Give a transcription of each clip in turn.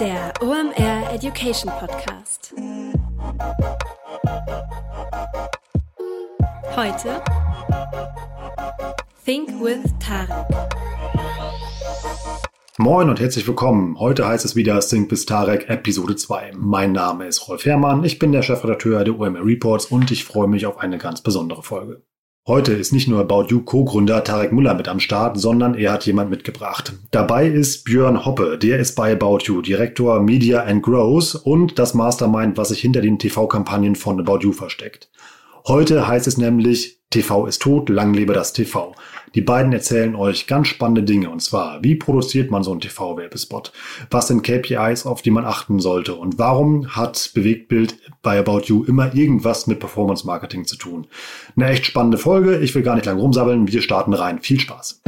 Der OMR Education Podcast. Heute Think with Tarek. Moin und herzlich willkommen. Heute heißt es wieder Think with Tarek Episode 2. Mein Name ist Rolf Herrmann, ich bin der Chefredakteur der OMR Reports und ich freue mich auf eine ganz besondere Folge. Heute ist nicht nur About You Co-Gründer Tarek Müller mit am Start, sondern er hat jemand mitgebracht. Dabei ist Björn Hoppe, der ist bei About You Direktor Media and Growth und das Mastermind, was sich hinter den TV-Kampagnen von About You versteckt. Heute heißt es nämlich TV ist tot, lang lebe das TV. Die beiden erzählen euch ganz spannende Dinge und zwar, wie produziert man so einen TV-Werbespot? Was sind KPIs, auf die man achten sollte? Und warum hat Bewegtbild bei About You immer irgendwas mit Performance Marketing zu tun? Eine echt spannende Folge. Ich will gar nicht lang rumsabbeln. Wir starten rein. Viel Spaß.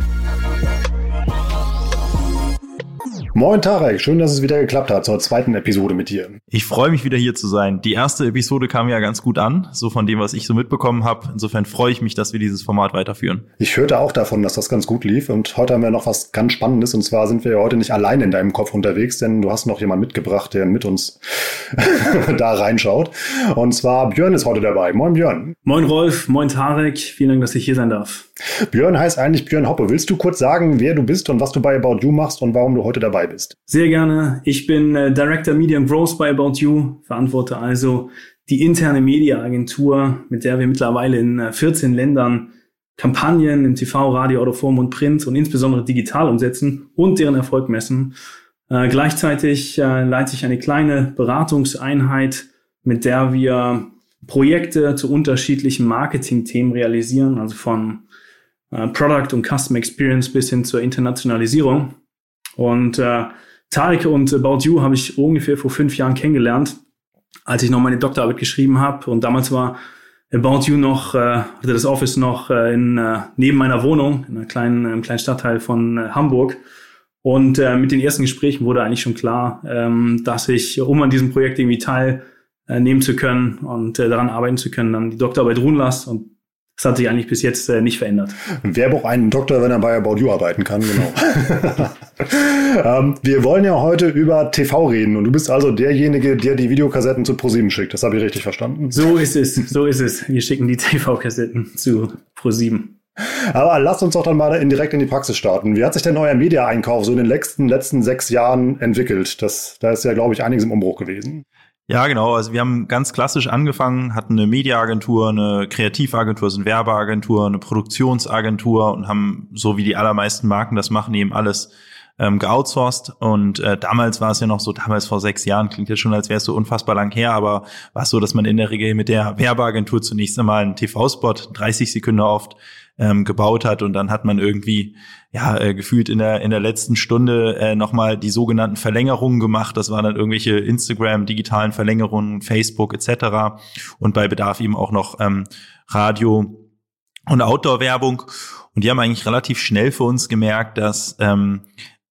Moin Tarek, schön, dass es wieder geklappt hat zur zweiten Episode mit dir. Ich freue mich wieder hier zu sein. Die erste Episode kam ja ganz gut an, so von dem, was ich so mitbekommen habe. Insofern freue ich mich, dass wir dieses Format weiterführen. Ich hörte auch davon, dass das ganz gut lief und heute haben wir noch was ganz Spannendes und zwar sind wir ja heute nicht allein in deinem Kopf unterwegs, denn du hast noch jemanden mitgebracht, der mit uns da reinschaut. Und zwar Björn ist heute dabei. Moin Björn. Moin Rolf, moin Tarek. Vielen Dank, dass ich hier sein darf. Björn heißt eigentlich Björn Hoppe. Willst du kurz sagen, wer du bist und was du bei About You machst und warum du heute dabei bist? Sehr gerne. Ich bin äh, Director Media and Growth bei About You, verantworte also die interne Mediaagentur, mit der wir mittlerweile in äh, 14 Ländern Kampagnen im TV, Radio, Autoform und Print und insbesondere digital umsetzen und deren Erfolg messen. Äh, gleichzeitig äh, leite ich eine kleine Beratungseinheit, mit der wir Projekte zu unterschiedlichen Marketing-Themen realisieren, also von äh, Product und Custom Experience bis hin zur Internationalisierung. Und äh, Tarek und About You habe ich ungefähr vor fünf Jahren kennengelernt, als ich noch meine Doktorarbeit geschrieben habe. Und damals war About You noch, äh, hatte das Office noch äh, in, äh, neben meiner Wohnung, in einer kleinen, einem kleinen Stadtteil von äh, Hamburg. Und äh, mit den ersten Gesprächen wurde eigentlich schon klar, ähm, dass ich, um an diesem Projekt irgendwie teilnehmen zu können und äh, daran arbeiten zu können, dann die Doktorarbeit ruhen lasse. Und das hat sich eigentlich bis jetzt äh, nicht verändert. Wer braucht einen Doktor, wenn er bei About You arbeiten kann? Genau. ähm, wir wollen ja heute über TV reden und du bist also derjenige, der die Videokassetten zu ProSieben schickt. Das habe ich richtig verstanden. So ist es, so ist es. Wir schicken die TV-Kassetten zu ProSieben. Aber lasst uns doch dann mal direkt in die Praxis starten. Wie hat sich denn euer Media-Einkauf so in den letzten, letzten sechs Jahren entwickelt? Das, da ist ja, glaube ich, einiges im Umbruch gewesen. Ja, genau. Also wir haben ganz klassisch angefangen, hatten eine Mediaagentur, eine Kreativagentur, eine Werbeagentur, eine Produktionsagentur und haben, so wie die allermeisten Marken das machen, eben alles ähm, geoutsourced. Und äh, damals war es ja noch so, damals vor sechs Jahren, klingt ja schon, als wäre es so unfassbar lang her, aber war es so, dass man in der Regel mit der Werbeagentur zunächst einmal einen TV-Spot, 30 Sekunden oft, ähm, gebaut hat und dann hat man irgendwie ja äh, gefühlt in der in der letzten Stunde äh, noch mal die sogenannten Verlängerungen gemacht. Das waren dann irgendwelche Instagram digitalen Verlängerungen, Facebook etc. Und bei Bedarf eben auch noch ähm, Radio und Outdoor-Werbung. Und die haben eigentlich relativ schnell für uns gemerkt, dass ähm,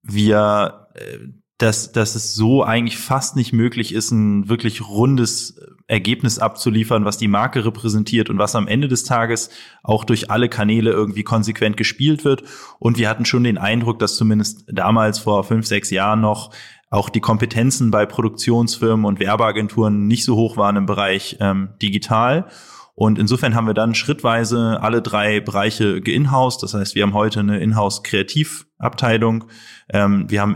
wir äh, dass, dass es so eigentlich fast nicht möglich ist, ein wirklich rundes Ergebnis abzuliefern, was die Marke repräsentiert und was am Ende des Tages auch durch alle Kanäle irgendwie konsequent gespielt wird. Und wir hatten schon den Eindruck, dass zumindest damals vor fünf, sechs Jahren noch auch die Kompetenzen bei Produktionsfirmen und Werbeagenturen nicht so hoch waren im Bereich ähm, digital. Und insofern haben wir dann schrittweise alle drei Bereiche geinhoused. Das heißt, wir haben heute eine Inhouse-Kreativabteilung, ähm, wir haben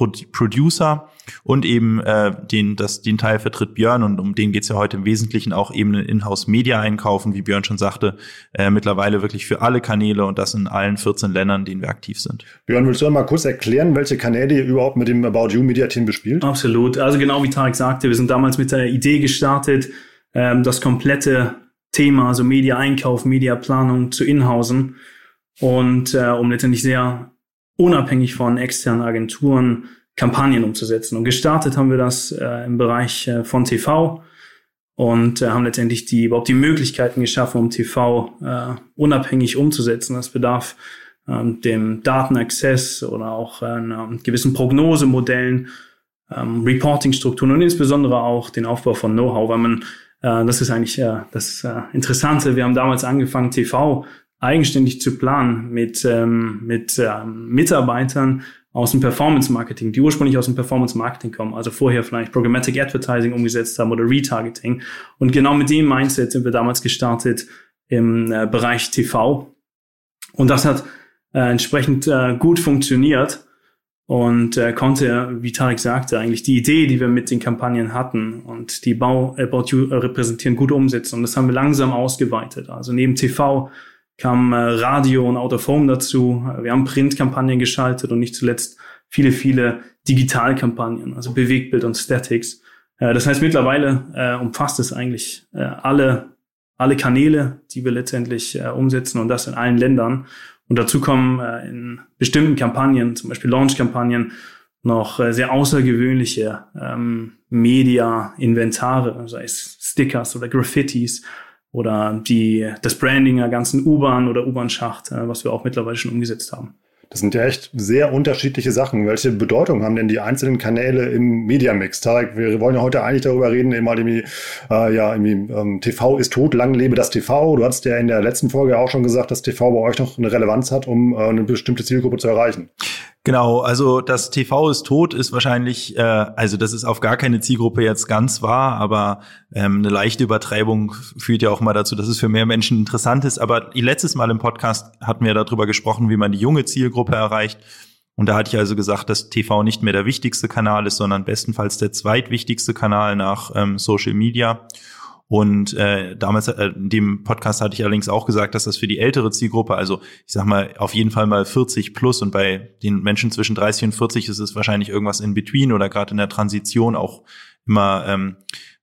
Inhouse-Producer und eben äh, den, das, den Teil vertritt Björn und um den geht's ja heute im Wesentlichen auch eben eine Inhouse-Media einkaufen, wie Björn schon sagte, äh, mittlerweile wirklich für alle Kanäle und das in allen 14 Ländern, in denen wir aktiv sind. Björn, willst du mal kurz erklären, welche Kanäle ihr überhaupt mit dem About You Media Team bespielt? Absolut. Also genau wie Tarek sagte, wir sind damals mit der Idee gestartet, ähm, das komplette Thema, also Media-Einkauf, Media-Planung zu inhausen und äh, um letztendlich sehr unabhängig von externen Agenturen Kampagnen umzusetzen. Und gestartet haben wir das äh, im Bereich äh, von TV und äh, haben letztendlich die überhaupt die Möglichkeiten geschaffen, um TV äh, unabhängig umzusetzen. Das bedarf ähm, dem Datenaccess oder auch äh, gewissen Prognosemodellen, ähm, Reporting-Strukturen und insbesondere auch den Aufbau von Know-how, weil man äh, das ist eigentlich das Interessante. Wir haben damals angefangen, TV eigenständig zu planen mit, ähm, mit ähm, Mitarbeitern aus dem Performance Marketing, die ursprünglich aus dem Performance Marketing kommen, also vorher vielleicht Programmatic Advertising umgesetzt haben oder Retargeting. Und genau mit dem Mindset sind wir damals gestartet im äh, Bereich TV. Und das hat äh, entsprechend äh, gut funktioniert und äh, konnte, wie Tarek sagte, eigentlich die Idee, die wir mit den Kampagnen hatten und die Bau About You repräsentieren, gut umsetzen. Und das haben wir langsam ausgeweitet. Also neben TV kam äh, Radio und Out dazu. Wir haben Printkampagnen geschaltet und nicht zuletzt viele, viele Digitalkampagnen, also Bewegtbild und Statics. Äh, das heißt, mittlerweile äh, umfasst es eigentlich äh, alle, alle Kanäle, die wir letztendlich äh, umsetzen und das in allen Ländern. Und dazu kommen äh, in bestimmten Kampagnen, zum Beispiel Launch-Kampagnen, noch äh, sehr außergewöhnliche ähm, Media-Inventare, sei es Stickers oder Graffitis oder die, das Branding der ganzen U-Bahn oder U-Bahn-Schacht, äh, was wir auch mittlerweile schon umgesetzt haben. Das sind ja echt sehr unterschiedliche Sachen. Welche Bedeutung haben denn die einzelnen Kanäle im Mediamix? Tarek, wir wollen ja heute eigentlich darüber reden, immer irgendwie, äh, ja, irgendwie, ähm, TV ist tot, lang lebe das TV. Du hast ja in der letzten Folge auch schon gesagt, dass TV bei euch noch eine Relevanz hat, um äh, eine bestimmte Zielgruppe zu erreichen. Genau, also das TV ist tot ist wahrscheinlich, äh, also das ist auf gar keine Zielgruppe jetzt ganz wahr, aber ähm, eine leichte Übertreibung führt ja auch mal dazu, dass es für mehr Menschen interessant ist. Aber letztes Mal im Podcast hatten wir darüber gesprochen, wie man die junge Zielgruppe erreicht. Und da hatte ich also gesagt, dass TV nicht mehr der wichtigste Kanal ist, sondern bestenfalls der zweitwichtigste Kanal nach ähm, Social Media. Und äh, damals äh, in dem Podcast hatte ich allerdings auch gesagt, dass das für die ältere Zielgruppe, also ich sag mal auf jeden Fall mal 40 plus und bei den Menschen zwischen 30 und 40 ist es wahrscheinlich irgendwas in between oder gerade in der Transition auch immer ähm,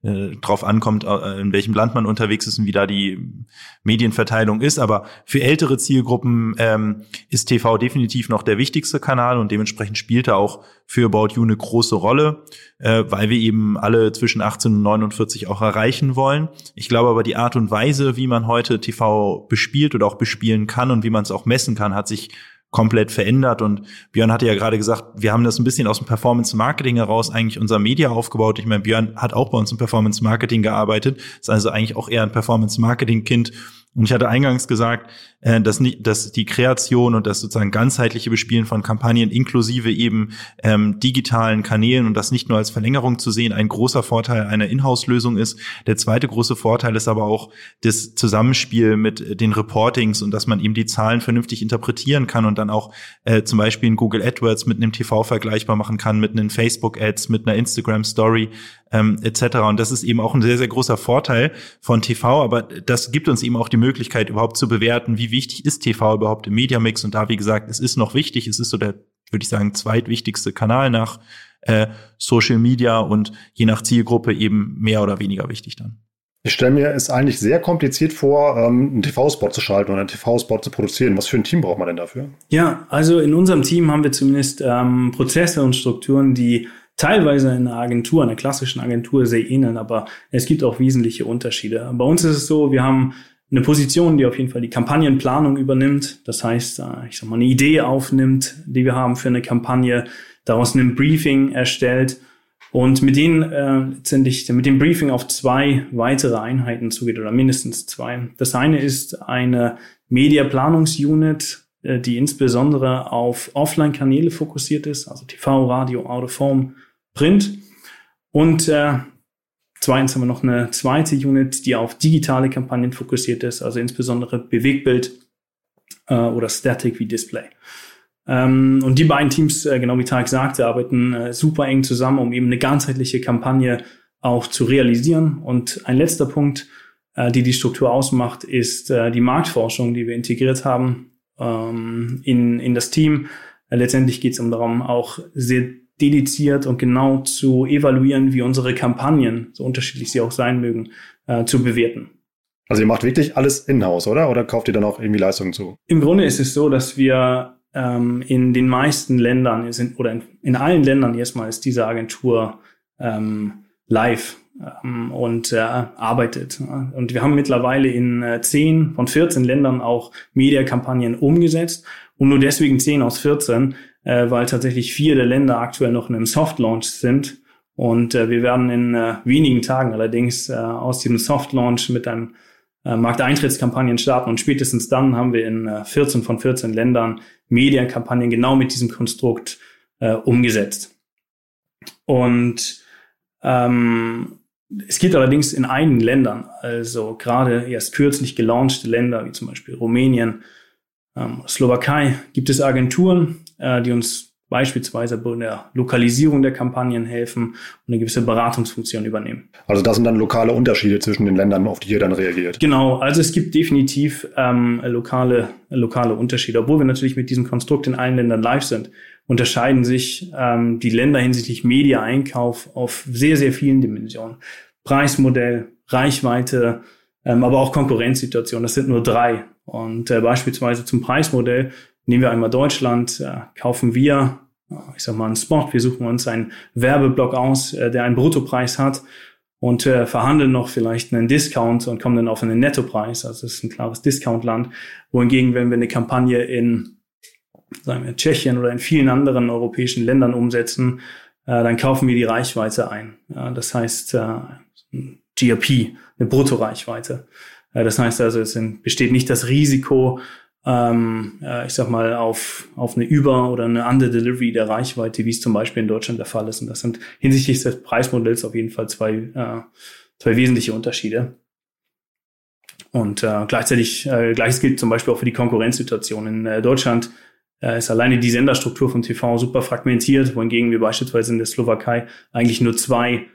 äh, drauf ankommt, äh, in welchem Land man unterwegs ist und wie da die Medienverteilung ist. Aber für ältere Zielgruppen ähm, ist TV definitiv noch der wichtigste Kanal und dementsprechend spielt er auch für About You eine große Rolle, äh, weil wir eben alle zwischen 18 und 49 auch erreichen wollen. Ich glaube aber die Art und Weise, wie man heute TV bespielt oder auch bespielen kann und wie man es auch messen kann, hat sich komplett verändert. Und Björn hatte ja gerade gesagt, wir haben das ein bisschen aus dem Performance Marketing heraus eigentlich unser Media aufgebaut. Ich meine, Björn hat auch bei uns im Performance Marketing gearbeitet, ist also eigentlich auch eher ein Performance Marketing Kind. Und ich hatte eingangs gesagt, äh, dass, nicht, dass die Kreation und das sozusagen ganzheitliche Bespielen von Kampagnen inklusive eben ähm, digitalen Kanälen und das nicht nur als Verlängerung zu sehen, ein großer Vorteil einer Inhouse-Lösung ist. Der zweite große Vorteil ist aber auch das Zusammenspiel mit den Reportings und dass man eben die Zahlen vernünftig interpretieren kann und dann auch äh, zum Beispiel in Google AdWords mit einem TV vergleichbar machen kann, mit einem Facebook-Ads, mit einer Instagram-Story ähm, etc. Und das ist eben auch ein sehr, sehr großer Vorteil von TV, aber das gibt uns eben auch die Möglichkeit, überhaupt zu bewerten, wie wichtig ist TV überhaupt im Mediamix. Und da, wie gesagt, es ist noch wichtig, es ist so der, würde ich sagen, zweitwichtigste Kanal nach äh, Social Media und je nach Zielgruppe eben mehr oder weniger wichtig dann. Ich stelle mir es eigentlich sehr kompliziert vor, ähm, einen TV-Spot zu schalten oder einen TV-Spot zu produzieren. Was für ein Team braucht man denn dafür? Ja, also in unserem Team haben wir zumindest ähm, Prozesse und Strukturen, die teilweise in einer Agentur, einer klassischen Agentur sehr ähneln, aber es gibt auch wesentliche Unterschiede. Bei uns ist es so, wir haben eine Position, die auf jeden Fall die Kampagnenplanung übernimmt. Das heißt, äh, ich sag mal, eine Idee aufnimmt, die wir haben für eine Kampagne, daraus ein Briefing erstellt und mit denen äh, letztendlich mit dem Briefing auf zwei weitere Einheiten zugeht oder mindestens zwei. Das eine ist eine Mediaplanungsunit, äh, die insbesondere auf Offline-Kanäle fokussiert ist, also TV, Radio, Out of Home, Print. Und äh, zweitens haben wir noch eine zweite Unit, die auf digitale Kampagnen fokussiert ist, also insbesondere Bewegbild äh, oder Static wie Display. Ähm, und die beiden Teams, äh, genau wie Tarek sagte, arbeiten äh, super eng zusammen, um eben eine ganzheitliche Kampagne auch zu realisieren. Und ein letzter Punkt, äh, die die Struktur ausmacht, ist äh, die Marktforschung, die wir integriert haben ähm, in, in das Team. Äh, letztendlich geht es um darum, auch sehr dediziert und genau zu evaluieren, wie unsere Kampagnen, so unterschiedlich sie auch sein mögen, äh, zu bewerten. Also ihr macht wirklich alles in-house, oder? Oder kauft ihr dann auch irgendwie Leistungen zu? Im Grunde ist es so, dass wir ähm, in den meisten Ländern sind, oder in, in allen Ländern erstmal ist diese Agentur ähm, live ähm, und äh, arbeitet. Und wir haben mittlerweile in äh, 10 von 14 Ländern auch Mediakampagnen umgesetzt und nur deswegen 10 aus 14, äh, weil tatsächlich vier der Länder aktuell noch in einem Soft Launch sind. Und äh, wir werden in äh, wenigen Tagen allerdings äh, aus diesem Soft Launch mit einem äh, Markteintrittskampagnen starten und spätestens dann haben wir in äh, 14 von 14 Ländern Medienkampagnen genau mit diesem Konstrukt äh, umgesetzt. Und ähm, es gibt allerdings in einigen Ländern, also gerade erst kürzlich gelaunchte Länder wie zum Beispiel Rumänien, ähm, Slowakei, gibt es Agenturen, äh, die uns beispielsweise bei der Lokalisierung der Kampagnen helfen und eine gewisse Beratungsfunktion übernehmen. Also das sind dann lokale Unterschiede zwischen den Ländern, auf die ihr dann reagiert. Genau, also es gibt definitiv ähm, lokale, lokale Unterschiede. Obwohl wir natürlich mit diesem Konstrukt in allen Ländern live sind, unterscheiden sich ähm, die Länder hinsichtlich Media-Einkauf auf sehr, sehr vielen Dimensionen. Preismodell, Reichweite, ähm, aber auch Konkurrenzsituation. Das sind nur drei. Und äh, beispielsweise zum Preismodell nehmen wir einmal Deutschland, äh, kaufen wir, äh, ich sag mal, einen Spot. Wir suchen uns einen Werbeblock aus, äh, der einen Bruttopreis hat und äh, verhandeln noch vielleicht einen Discount und kommen dann auf einen Nettopreis. Also es ist ein klares Discountland. Wohingegen, wenn wir eine Kampagne in sagen wir, Tschechien oder in vielen anderen europäischen Ländern umsetzen, äh, dann kaufen wir die Reichweite ein. Ja, das heißt äh, GRP, eine Bruttoreichweite. Äh, das heißt also, es besteht nicht das Risiko, ähm, äh, ich sag mal, auf, auf eine Über- oder eine Under-Delivery der Reichweite, wie es zum Beispiel in Deutschland der Fall ist. Und das sind hinsichtlich des Preismodells auf jeden Fall zwei, äh, zwei wesentliche Unterschiede. Und äh, gleichzeitig, äh, gleiches gilt zum Beispiel auch für die Konkurrenzsituation. In äh, Deutschland äh, ist alleine die Senderstruktur von TV super fragmentiert, wohingegen wir beispielsweise in der Slowakei eigentlich nur zwei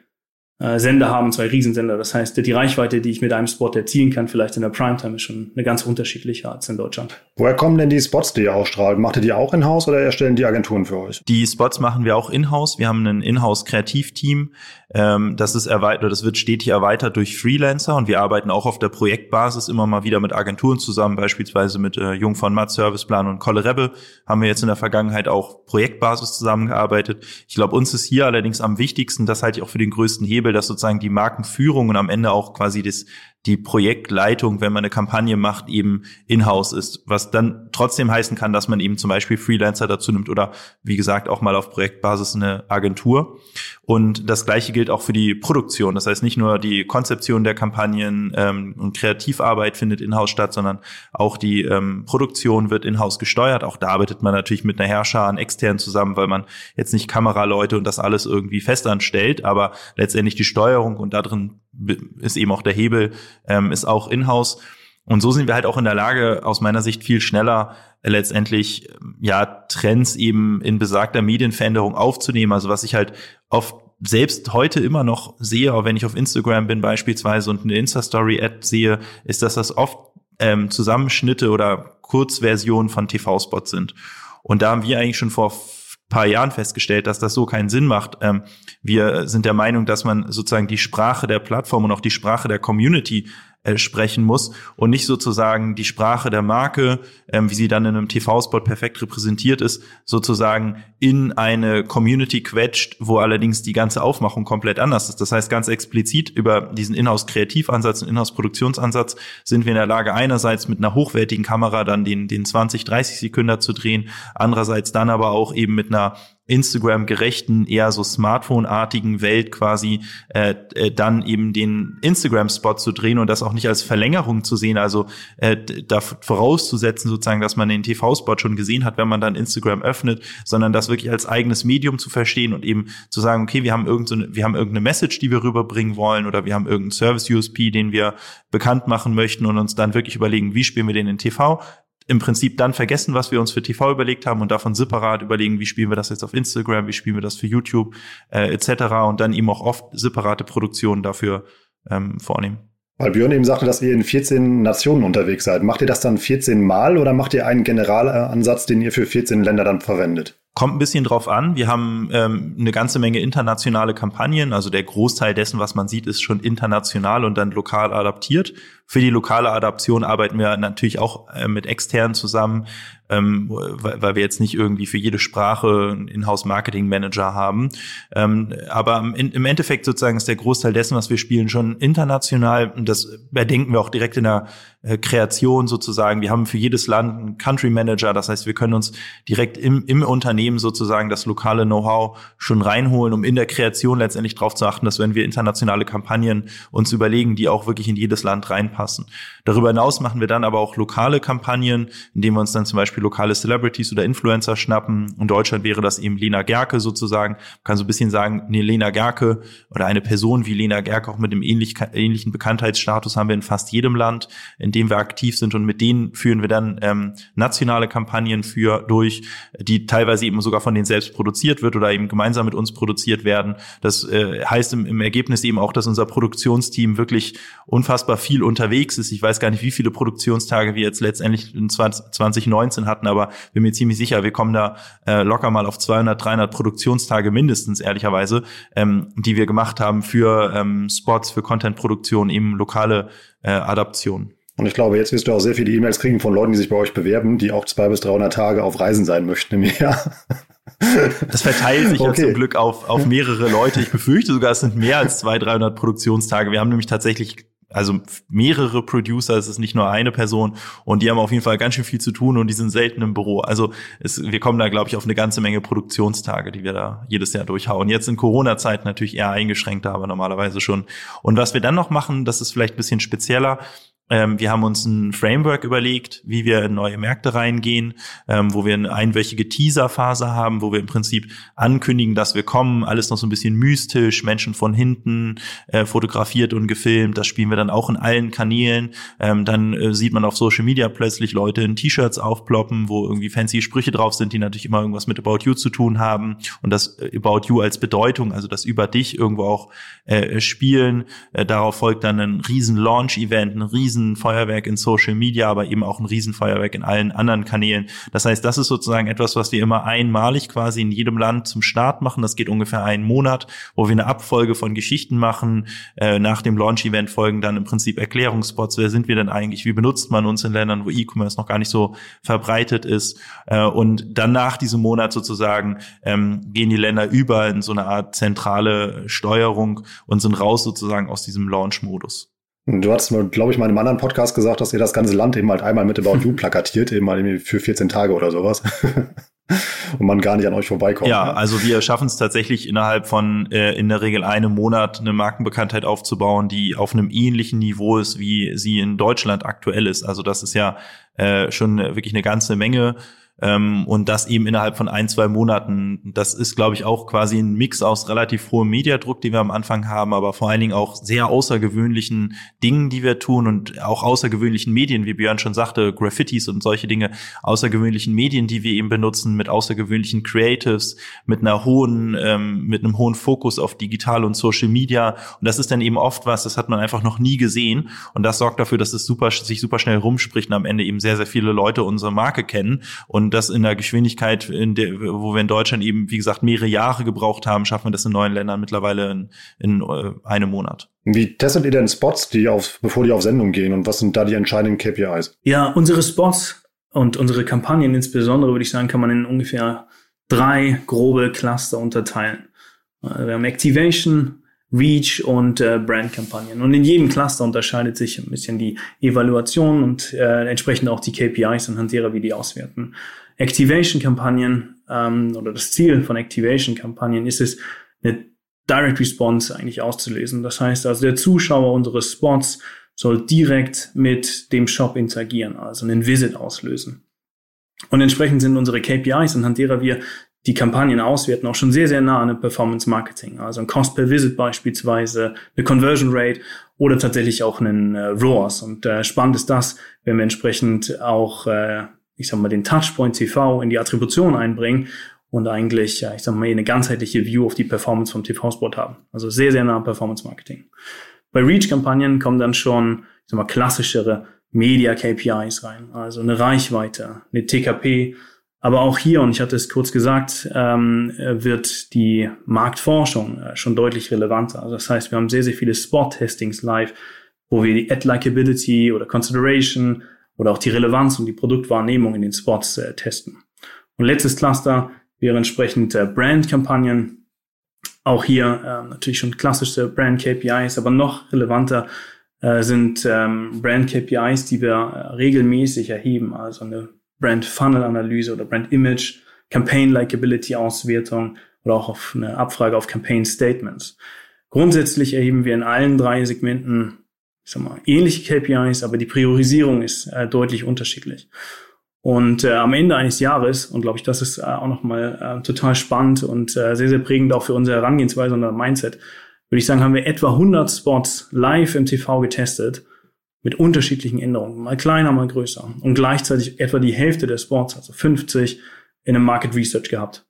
äh, Sender haben, zwei Riesensender. Das heißt, die Reichweite, die ich mit einem Spot erzielen kann, vielleicht in der Primetime, ist schon eine ganz unterschiedliche als in Deutschland. Woher kommen denn die Spots, die ihr ausstrahlt? Macht ihr die auch in-house oder erstellen die Agenturen für euch? Die Spots machen wir auch in-house. Wir haben ein In-house-Kreativteam. Ähm, das ist erweitert, das wird stetig erweitert durch Freelancer und wir arbeiten auch auf der Projektbasis immer mal wieder mit Agenturen zusammen, beispielsweise mit äh, Jung von Matt, Serviceplan und Kolle Rebbe haben wir jetzt in der Vergangenheit auch Projektbasis zusammengearbeitet. Ich glaube, uns ist hier allerdings am wichtigsten, das halte ich auch für den größten Hebel, dass sozusagen die Markenführung und am Ende auch quasi das, die Projektleitung, wenn man eine Kampagne macht, eben in-house ist, was dann trotzdem heißen kann, dass man eben zum Beispiel Freelancer dazu nimmt oder wie gesagt auch mal auf Projektbasis eine Agentur. Und das Gleiche gilt auch für die Produktion. Das heißt, nicht nur die Konzeption der Kampagnen ähm, und Kreativarbeit findet in-house statt, sondern auch die ähm, Produktion wird in-house gesteuert. Auch da arbeitet man natürlich mit einer Herrscher an extern zusammen, weil man jetzt nicht Kameraleute und das alles irgendwie festanstellt, aber letztendlich die Steuerung und da drin ist eben auch der Hebel, ähm, ist auch in-house. Und so sind wir halt auch in der Lage, aus meiner Sicht viel schneller äh, letztendlich ja Trends eben in besagter Medienveränderung aufzunehmen. Also was ich halt oft selbst heute immer noch sehe, auch wenn ich auf Instagram bin beispielsweise und eine Insta-Story-Ad sehe, ist, dass das oft ähm, Zusammenschnitte oder Kurzversionen von TV-Spots sind. Und da haben wir eigentlich schon vor paar Jahren festgestellt, dass das so keinen Sinn macht. Ähm, wir sind der Meinung, dass man sozusagen die Sprache der Plattform und auch die Sprache der Community äh, sprechen muss und nicht sozusagen die Sprache der Marke, ähm, wie sie dann in einem TV-Spot perfekt repräsentiert ist, sozusagen in eine Community quetscht, wo allerdings die ganze Aufmachung komplett anders ist. Das heißt, ganz explizit über diesen Inhouse-Kreativansatz und Inhouse-Produktionsansatz sind wir in der Lage, einerseits mit einer hochwertigen Kamera dann den, den 20, 30 Sekunden zu drehen, andererseits dann aber auch eben mit einer Instagram-gerechten, eher so Smartphone-artigen Welt quasi äh, äh, dann eben den Instagram-Spot zu drehen und das auch nicht als Verlängerung zu sehen, also äh, da vorauszusetzen sozusagen, dass man den TV-Spot schon gesehen hat, wenn man dann Instagram öffnet, sondern das wirklich als eigenes Medium zu verstehen und eben zu sagen, okay, wir haben irgendeine, wir haben irgendeine Message, die wir rüberbringen wollen oder wir haben irgendeinen Service-USP, den wir bekannt machen möchten und uns dann wirklich überlegen, wie spielen wir den in TV, im Prinzip dann vergessen, was wir uns für TV überlegt haben und davon separat überlegen, wie spielen wir das jetzt auf Instagram, wie spielen wir das für YouTube äh, etc. und dann eben auch oft separate Produktionen dafür ähm, vornehmen. Weil Björn eben sagte, dass ihr in 14 Nationen unterwegs seid. Macht ihr das dann 14 Mal oder macht ihr einen Generalansatz, den ihr für 14 Länder dann verwendet? Kommt ein bisschen drauf an. Wir haben ähm, eine ganze Menge internationale Kampagnen. Also der Großteil dessen, was man sieht, ist schon international und dann lokal adaptiert. Für die lokale Adaption arbeiten wir natürlich auch äh, mit externen zusammen, ähm, weil, weil wir jetzt nicht irgendwie für jede Sprache einen Inhouse-Marketing-Manager haben. Ähm, aber im, im Endeffekt sozusagen ist der Großteil dessen, was wir spielen, schon international. Und das bedenken wir auch direkt in der äh, Kreation sozusagen. Wir haben für jedes Land einen Country Manager. Das heißt, wir können uns direkt im, im Unternehmen sozusagen das lokale Know-how schon reinholen, um in der Kreation letztendlich darauf zu achten, dass wenn wir internationale Kampagnen uns überlegen, die auch wirklich in jedes Land reinpassen. Darüber hinaus machen wir dann aber auch lokale Kampagnen, indem wir uns dann zum Beispiel lokale Celebrities oder Influencer schnappen. In Deutschland wäre das eben Lena Gerke sozusagen. Man kann so ein bisschen sagen, eine Lena Gerke oder eine Person wie Lena Gerke auch mit einem ähnlich, ähnlichen Bekanntheitsstatus haben wir in fast jedem Land, in dem wir aktiv sind und mit denen führen wir dann ähm, nationale Kampagnen für durch, die teilweise eben sogar von denen selbst produziert wird oder eben gemeinsam mit uns produziert werden. Das äh, heißt im, im Ergebnis eben auch, dass unser Produktionsteam wirklich unfassbar viel unterwegs ist. Ich weiß gar nicht, wie viele Produktionstage wir jetzt letztendlich in 2019 hatten, aber bin mir ziemlich sicher, wir kommen da äh, locker mal auf 200, 300 Produktionstage mindestens, ehrlicherweise, ähm, die wir gemacht haben für ähm, Spots, für Contentproduktion, eben lokale äh, Adaptionen. Und ich glaube, jetzt wirst du auch sehr viele E-Mails kriegen von Leuten, die sich bei euch bewerben, die auch zwei bis 300 Tage auf Reisen sein möchten im Jahr. Das verteilt sich okay. ja zum Glück auf, auf mehrere Leute. Ich befürchte sogar, es sind mehr als 200, 300 Produktionstage. Wir haben nämlich tatsächlich also mehrere Producer, es ist nicht nur eine Person und die haben auf jeden Fall ganz schön viel zu tun und die sind selten im Büro. Also es, wir kommen da, glaube ich, auf eine ganze Menge Produktionstage, die wir da jedes Jahr durchhauen. Jetzt in Corona-Zeiten natürlich eher eingeschränkter, aber normalerweise schon. Und was wir dann noch machen, das ist vielleicht ein bisschen spezieller, wir haben uns ein Framework überlegt, wie wir in neue Märkte reingehen, ähm, wo wir eine einwöchige Teaser-Phase haben, wo wir im Prinzip ankündigen, dass wir kommen. Alles noch so ein bisschen mystisch, Menschen von hinten äh, fotografiert und gefilmt. Das spielen wir dann auch in allen Kanälen. Ähm, dann äh, sieht man auf Social Media plötzlich Leute in T-Shirts aufploppen, wo irgendwie fancy Sprüche drauf sind, die natürlich immer irgendwas mit About You zu tun haben. Und das äh, About You als Bedeutung, also das über dich irgendwo auch äh, spielen. Äh, darauf folgt dann ein riesen Launch-Event, ein riesen Riesenfeuerwerk in Social Media, aber eben auch ein Riesenfeuerwerk in allen anderen Kanälen. Das heißt, das ist sozusagen etwas, was wir immer einmalig quasi in jedem Land zum Start machen. Das geht ungefähr einen Monat, wo wir eine Abfolge von Geschichten machen. Äh, nach dem Launch-Event folgen dann im Prinzip Erklärungsspots. Wer sind wir denn eigentlich? Wie benutzt man uns in Ländern, wo E-Commerce noch gar nicht so verbreitet ist? Äh, und dann nach diesem Monat sozusagen ähm, gehen die Länder über in so eine Art zentrale Steuerung und sind raus sozusagen aus diesem Launch-Modus. Du hast, glaube ich, mal in einem anderen Podcast gesagt, dass ihr das ganze Land eben halt einmal mit About You plakatiert, eben mal für 14 Tage oder sowas. und man gar nicht an euch vorbeikommt. Ja, ne? also wir schaffen es tatsächlich innerhalb von äh, in der Regel einem Monat eine Markenbekanntheit aufzubauen, die auf einem ähnlichen Niveau ist, wie sie in Deutschland aktuell ist. Also das ist ja äh, schon wirklich eine ganze Menge. Ähm, und das eben innerhalb von ein, zwei Monaten. Das ist, glaube ich, auch quasi ein Mix aus relativ hohem Mediadruck, den wir am Anfang haben, aber vor allen Dingen auch sehr außergewöhnlichen Dingen, die wir tun und auch außergewöhnlichen Medien, wie Björn schon sagte, Graffitis und solche Dinge, außergewöhnlichen Medien, die wir eben benutzen, mit außergewöhnlichen Creatives, mit einer hohen, ähm, mit einem hohen Fokus auf Digital und Social Media. Und das ist dann eben oft was, das hat man einfach noch nie gesehen. Und das sorgt dafür, dass es super, sich super schnell rumspricht und am Ende eben sehr, sehr viele Leute unsere Marke kennen und und das in der Geschwindigkeit, in der, wo wir in Deutschland eben, wie gesagt, mehrere Jahre gebraucht haben, schaffen wir das in neuen Ländern mittlerweile in, in äh, einem Monat. Wie testet ihr denn Spots, die auf, bevor die auf Sendung gehen und was sind da die entscheidenden KPIs? Ja, unsere Spots und unsere Kampagnen insbesondere, würde ich sagen, kann man in ungefähr drei grobe Cluster unterteilen. Äh, wir haben Activation, Reach und äh, Brandkampagnen. Und in jedem Cluster unterscheidet sich ein bisschen die Evaluation und äh, entsprechend auch die KPIs anhand derer wir die auswerten. Activation-Kampagnen ähm, oder das Ziel von Activation-Kampagnen ist es, eine Direct Response eigentlich auszulesen. Das heißt also, der Zuschauer unseres Spots soll direkt mit dem Shop interagieren, also einen Visit auslösen. Und entsprechend sind unsere KPIs, anhand derer wir die Kampagnen auswerten, auch schon sehr, sehr nah an Performance Marketing. Also ein Cost per Visit beispielsweise, eine Conversion Rate oder tatsächlich auch einen äh, ROAS. Und äh, spannend ist das, wenn wir entsprechend auch, äh, ich sag mal, den Touchpoint TV in die Attribution einbringen und eigentlich, ja, ich sag mal, eine ganzheitliche View auf die Performance vom TV-Spot haben. Also sehr, sehr nah an Performance Marketing. Bei Reach-Kampagnen kommen dann schon, ich sag mal, klassischere Media-KPIs rein. Also eine Reichweite, eine TKP, aber auch hier, und ich hatte es kurz gesagt, ähm, wird die Marktforschung äh, schon deutlich relevanter. Also das heißt, wir haben sehr, sehr viele Spot-Testings live, wo wir die Ad-Likability oder Consideration oder auch die Relevanz und die Produktwahrnehmung in den Spots äh, testen. Und letztes Cluster wäre entsprechend äh, Brand-Kampagnen. Auch hier äh, natürlich schon klassische Brand-KPIs, aber noch relevanter äh, sind ähm, Brand-KPIs, die wir äh, regelmäßig erheben. Also eine Brand Funnel Analyse oder Brand Image, Campaign Likability Auswertung oder auch auf eine Abfrage auf Campaign Statements. Grundsätzlich erheben wir in allen drei Segmenten ich sag mal, ähnliche KPIs, aber die Priorisierung ist äh, deutlich unterschiedlich. Und äh, am Ende eines Jahres, und glaube ich, das ist äh, auch nochmal äh, total spannend und äh, sehr, sehr prägend auch für unsere Herangehensweise und Mindset, würde ich sagen, haben wir etwa 100 Spots live im TV getestet mit unterschiedlichen Änderungen, mal kleiner, mal größer und gleichzeitig etwa die Hälfte der Spots, also 50, in einem Market Research gehabt.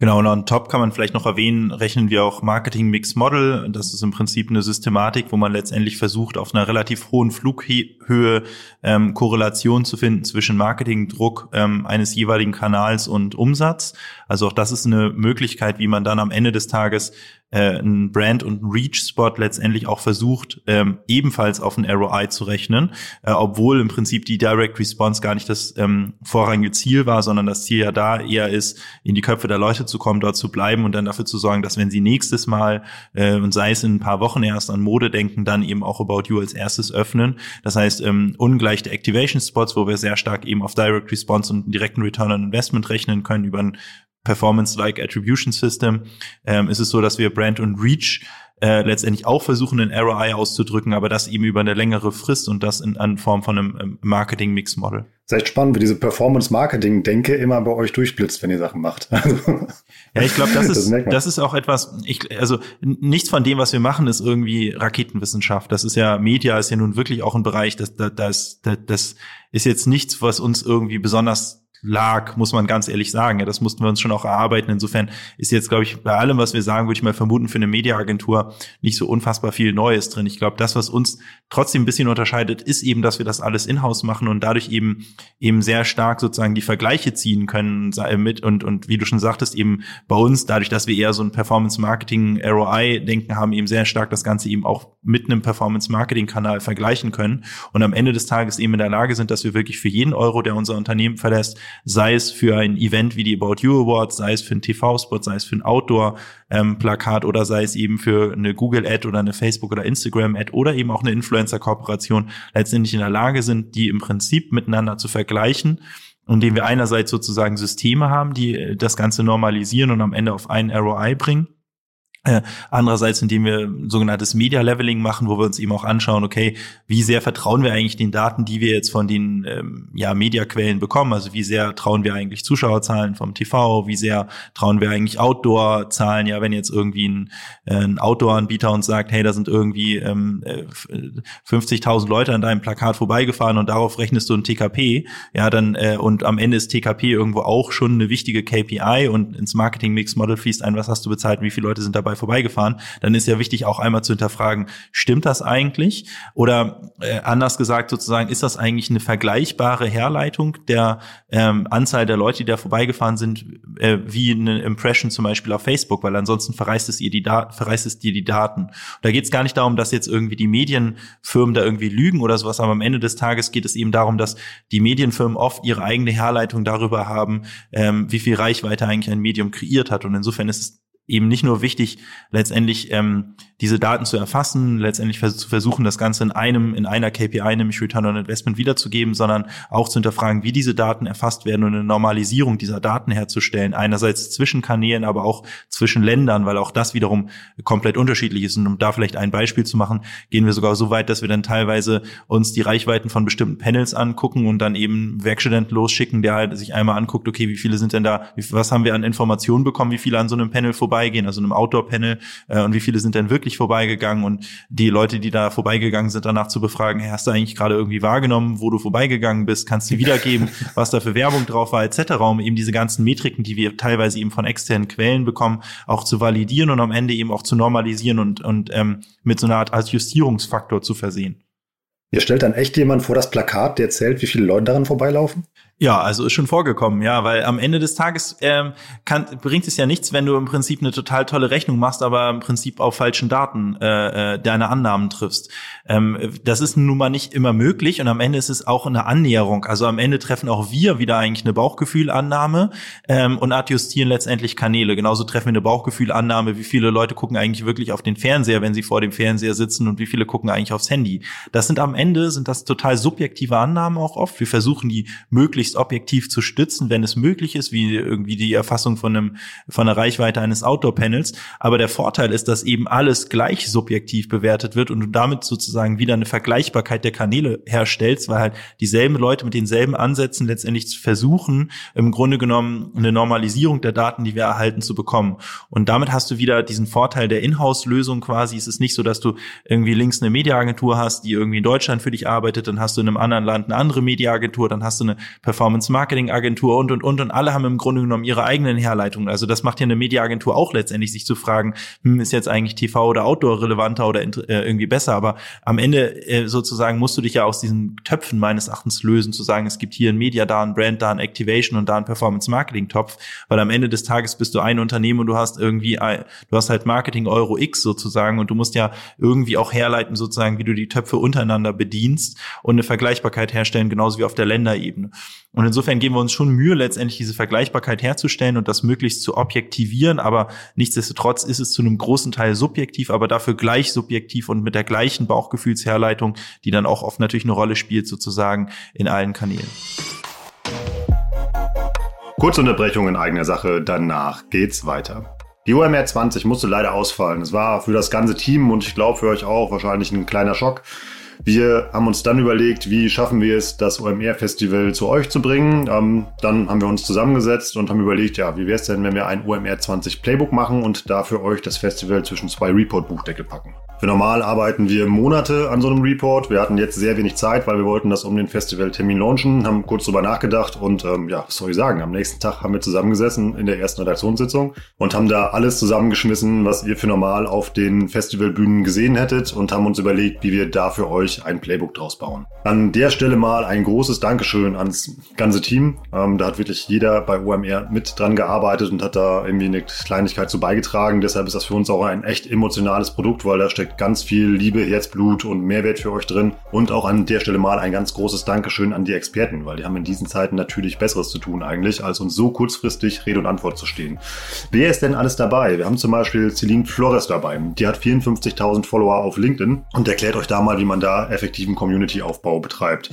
Genau, und on top kann man vielleicht noch erwähnen, rechnen wir auch Marketing Mix Model. Das ist im Prinzip eine Systematik, wo man letztendlich versucht, auf einer relativ hohen Flughöhe ähm, Korrelation zu finden zwischen Marketingdruck ähm, eines jeweiligen Kanals und Umsatz. Also auch das ist eine Möglichkeit, wie man dann am Ende des Tages äh, ein Brand und ein Reach-Spot letztendlich auch versucht, ähm, ebenfalls auf ein ROI zu rechnen, äh, obwohl im Prinzip die Direct Response gar nicht das ähm, vorrangige Ziel war, sondern das Ziel ja da eher ist, in die Köpfe der Leute zu kommen, dort zu bleiben und dann dafür zu sorgen, dass wenn sie nächstes Mal äh, und sei es in ein paar Wochen erst an Mode denken, dann eben auch About You als erstes öffnen. Das heißt, ähm, ungleiche Activation Spots, wo wir sehr stark eben auf Direct Response und direkten Return on Investment rechnen können über ein Performance-like Attribution System, ähm, ist es so, dass wir Brand und Reach äh, letztendlich auch versuchen, einen ROI auszudrücken, aber das eben über eine längere Frist und das in, in Form von einem ähm, Marketing-Mix-Model. Das ist echt spannend, wie diese Performance-Marketing-Denke immer bei euch durchblitzt, wenn ihr Sachen macht. ja, ich glaube, das ist, das, das, ist auch etwas, ich, also nichts von dem, was wir machen, ist irgendwie Raketenwissenschaft. Das ist ja, Media ist ja nun wirklich auch ein Bereich, das, das, das, das ist jetzt nichts, was uns irgendwie besonders lag, muss man ganz ehrlich sagen. Ja, das mussten wir uns schon auch erarbeiten. Insofern ist jetzt, glaube ich, bei allem, was wir sagen, würde ich mal vermuten, für eine Mediaagentur nicht so unfassbar viel Neues drin. Ich glaube, das, was uns trotzdem ein bisschen unterscheidet, ist eben, dass wir das alles in-house machen und dadurch eben eben sehr stark sozusagen die Vergleiche ziehen können mit und und wie du schon sagtest, eben bei uns, dadurch, dass wir eher so ein Performance-Marketing-ROI-Denken haben, eben sehr stark das Ganze eben auch mit einem Performance-Marketing-Kanal vergleichen können und am Ende des Tages eben in der Lage sind, dass wir wirklich für jeden Euro, der unser Unternehmen verlässt, sei es für ein Event wie die About You Awards, sei es für einen TV-Spot, sei es für ein Outdoor-Plakat ähm, oder sei es eben für eine Google-Ad oder eine Facebook- oder Instagram-Ad oder eben auch eine Influencer-Kooperation letztendlich in der Lage sind, die im Prinzip miteinander zu vergleichen indem wir einerseits sozusagen Systeme haben, die äh, das Ganze normalisieren und am Ende auf einen ROI bringen äh, andererseits, indem wir sogenanntes Media Leveling machen, wo wir uns eben auch anschauen, okay, wie sehr vertrauen wir eigentlich den Daten, die wir jetzt von den ähm, ja, Mediaquellen bekommen? Also wie sehr trauen wir eigentlich Zuschauerzahlen vom TV? Wie sehr trauen wir eigentlich Outdoor-Zahlen? Ja, wenn jetzt irgendwie ein, äh, ein Outdoor-Anbieter uns sagt, hey, da sind irgendwie ähm, 50.000 äh, Leute an deinem Plakat vorbeigefahren und darauf rechnest du ein TKP, ja, dann äh, und am Ende ist TKP irgendwo auch schon eine wichtige KPI und ins Marketing-Mix-Model fließt ein, was hast du bezahlt, wie viele Leute sind dabei vorbeigefahren, dann ist ja wichtig auch einmal zu hinterfragen, stimmt das eigentlich? Oder äh, anders gesagt sozusagen, ist das eigentlich eine vergleichbare Herleitung der ähm, Anzahl der Leute, die da vorbeigefahren sind, äh, wie eine Impression zum Beispiel auf Facebook, weil ansonsten verreißt es ihr die Daten, verreißt es dir die Daten. Und da geht es gar nicht darum, dass jetzt irgendwie die Medienfirmen da irgendwie lügen oder sowas, aber am Ende des Tages geht es eben darum, dass die Medienfirmen oft ihre eigene Herleitung darüber haben, ähm, wie viel Reichweite eigentlich ein Medium kreiert hat. Und insofern ist es eben nicht nur wichtig, letztendlich ähm, diese Daten zu erfassen, letztendlich zu versuchen, das Ganze in einem, in einer KPI, nämlich Return on Investment wiederzugeben, sondern auch zu hinterfragen, wie diese Daten erfasst werden und eine Normalisierung dieser Daten herzustellen. Einerseits zwischen Kanälen, aber auch zwischen Ländern, weil auch das wiederum komplett unterschiedlich ist. Und um da vielleicht ein Beispiel zu machen, gehen wir sogar so weit, dass wir dann teilweise uns die Reichweiten von bestimmten Panels angucken und dann eben Werkstudenten losschicken, der halt sich einmal anguckt, okay, wie viele sind denn da, was haben wir an Informationen bekommen, wie viele an so einem Panel vorbeigehen, also einem Outdoor-Panel, äh, und wie viele sind denn wirklich vorbeigegangen und die Leute, die da vorbeigegangen sind, danach zu befragen, hey, hast du eigentlich gerade irgendwie wahrgenommen, wo du vorbeigegangen bist, kannst du wiedergeben, was da für Werbung drauf war, etc., um eben diese ganzen Metriken, die wir teilweise eben von externen Quellen bekommen, auch zu validieren und am Ende eben auch zu normalisieren und, und ähm, mit so einer Art als Justierungsfaktor zu versehen. Ihr stellt dann echt jemand vor das Plakat, der zählt, wie viele Leute daran vorbeilaufen? Ja, also ist schon vorgekommen, ja, weil am Ende des Tages ähm, kann, bringt es ja nichts, wenn du im Prinzip eine total tolle Rechnung machst, aber im Prinzip auf falschen Daten äh, äh, deine Annahmen triffst. Ähm, das ist nun mal nicht immer möglich und am Ende ist es auch eine Annäherung. Also am Ende treffen auch wir wieder eigentlich eine Bauchgefühlannahme ähm, und adjustieren letztendlich Kanäle. Genauso treffen wir eine Bauchgefühlannahme, wie viele Leute gucken eigentlich wirklich auf den Fernseher, wenn sie vor dem Fernseher sitzen und wie viele gucken eigentlich aufs Handy. Das sind am Ende sind das total subjektive Annahmen auch oft. Wir versuchen die möglichst möglichst objektiv zu stützen, wenn es möglich ist, wie irgendwie die Erfassung von einem von der Reichweite eines Outdoor-Panels. Aber der Vorteil ist, dass eben alles gleich subjektiv bewertet wird und du damit sozusagen wieder eine Vergleichbarkeit der Kanäle herstellst, weil halt dieselben Leute mit denselben Ansätzen letztendlich versuchen, im Grunde genommen eine Normalisierung der Daten, die wir erhalten, zu bekommen. Und damit hast du wieder diesen Vorteil der Inhouse-Lösung quasi. Es ist nicht so, dass du irgendwie links eine Mediaagentur hast, die irgendwie in Deutschland für dich arbeitet, dann hast du in einem anderen Land eine andere Mediaagentur, dann hast du eine Performance-Marketing-Agentur und, und, und. Und alle haben im Grunde genommen ihre eigenen Herleitungen. Also das macht ja eine Mediaagentur auch letztendlich, sich zu fragen, hm, ist jetzt eigentlich TV oder Outdoor relevanter oder äh, irgendwie besser. Aber am Ende äh, sozusagen musst du dich ja aus diesen Töpfen meines Erachtens lösen, zu sagen, es gibt hier ein Media, da ein Brand, da ein Activation und da ein Performance-Marketing-Topf, weil am Ende des Tages bist du ein Unternehmen und du hast irgendwie, du hast halt Marketing Euro X sozusagen und du musst ja irgendwie auch herleiten sozusagen, wie du die Töpfe untereinander bedienst und eine Vergleichbarkeit herstellen, genauso wie auf der Länderebene. Und insofern geben wir uns schon Mühe, letztendlich diese Vergleichbarkeit herzustellen und das möglichst zu objektivieren, aber nichtsdestotrotz ist es zu einem großen Teil subjektiv, aber dafür gleich subjektiv und mit der gleichen Bauchgefühlsherleitung, die dann auch oft natürlich eine Rolle spielt, sozusagen in allen Kanälen. Kurze Unterbrechung in eigener Sache, danach geht's weiter. Die OMR 20 musste leider ausfallen. Es war für das ganze Team und ich glaube für euch auch wahrscheinlich ein kleiner Schock. Wir haben uns dann überlegt, wie schaffen wir es, das OMR-Festival zu euch zu bringen. Ähm, dann haben wir uns zusammengesetzt und haben überlegt, ja, wie wäre es denn, wenn wir ein OMR 20 Playbook machen und da für euch das Festival zwischen zwei Report-Buchdeckel packen. Für normal arbeiten wir Monate an so einem Report. Wir hatten jetzt sehr wenig Zeit, weil wir wollten das um den Festivaltermin launchen, haben kurz drüber nachgedacht und ähm, ja, was soll ich sagen, am nächsten Tag haben wir zusammengesessen in der ersten Redaktionssitzung und haben da alles zusammengeschmissen, was ihr für normal auf den Festivalbühnen gesehen hättet und haben uns überlegt, wie wir da für euch ein Playbook draus bauen. An der Stelle mal ein großes Dankeschön ans ganze Team. Ähm, da hat wirklich jeder bei OMR mit dran gearbeitet und hat da irgendwie eine Kleinigkeit zu beigetragen. Deshalb ist das für uns auch ein echt emotionales Produkt, weil da steckt ganz viel Liebe, Herzblut und Mehrwert für euch drin. Und auch an der Stelle mal ein ganz großes Dankeschön an die Experten, weil die haben in diesen Zeiten natürlich Besseres zu tun eigentlich, als uns so kurzfristig Rede und Antwort zu stehen. Wer ist denn alles dabei? Wir haben zum Beispiel Celine Flores dabei. Die hat 54.000 Follower auf LinkedIn und erklärt euch da mal, wie man da effektiven Community-Aufbau betreibt.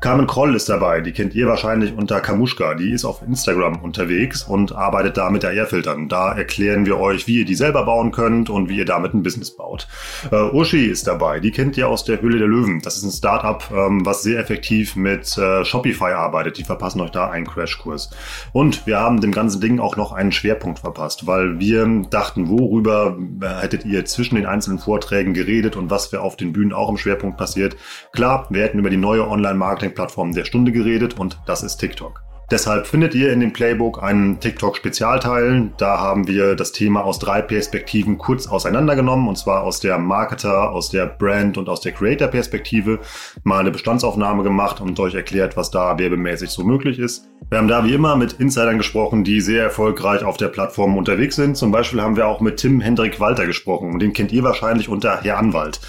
Carmen Kroll ist dabei, die kennt ihr wahrscheinlich unter Kamuschka. Die ist auf Instagram unterwegs und arbeitet da mit AR-Filtern. Da erklären wir euch, wie ihr die selber bauen könnt und wie ihr damit ein Business baut. Uh, Uschi ist dabei, die kennt ihr aus der Höhle der Löwen. Das ist ein Startup, ähm, was sehr effektiv mit äh, Shopify arbeitet. Die verpassen euch da einen Crashkurs. Und wir haben dem ganzen Ding auch noch einen Schwerpunkt verpasst, weil wir dachten, worüber äh, hättet ihr zwischen den einzelnen Vorträgen geredet und was wäre auf den Bühnen auch im Schwerpunkt passiert. Klar, wir hätten über die neue Online-Marketing Marketing-Plattform der Stunde geredet und das ist TikTok. Deshalb findet ihr in dem Playbook einen TikTok-Spezialteil. Da haben wir das Thema aus drei Perspektiven kurz auseinandergenommen, und zwar aus der Marketer, aus der Brand und aus der Creator-Perspektive. Mal eine Bestandsaufnahme gemacht und euch erklärt, was da werbemäßig so möglich ist. Wir haben da wie immer mit Insidern gesprochen, die sehr erfolgreich auf der Plattform unterwegs sind. Zum Beispiel haben wir auch mit Tim Hendrik Walter gesprochen und den kennt ihr wahrscheinlich unter Herr Anwalt.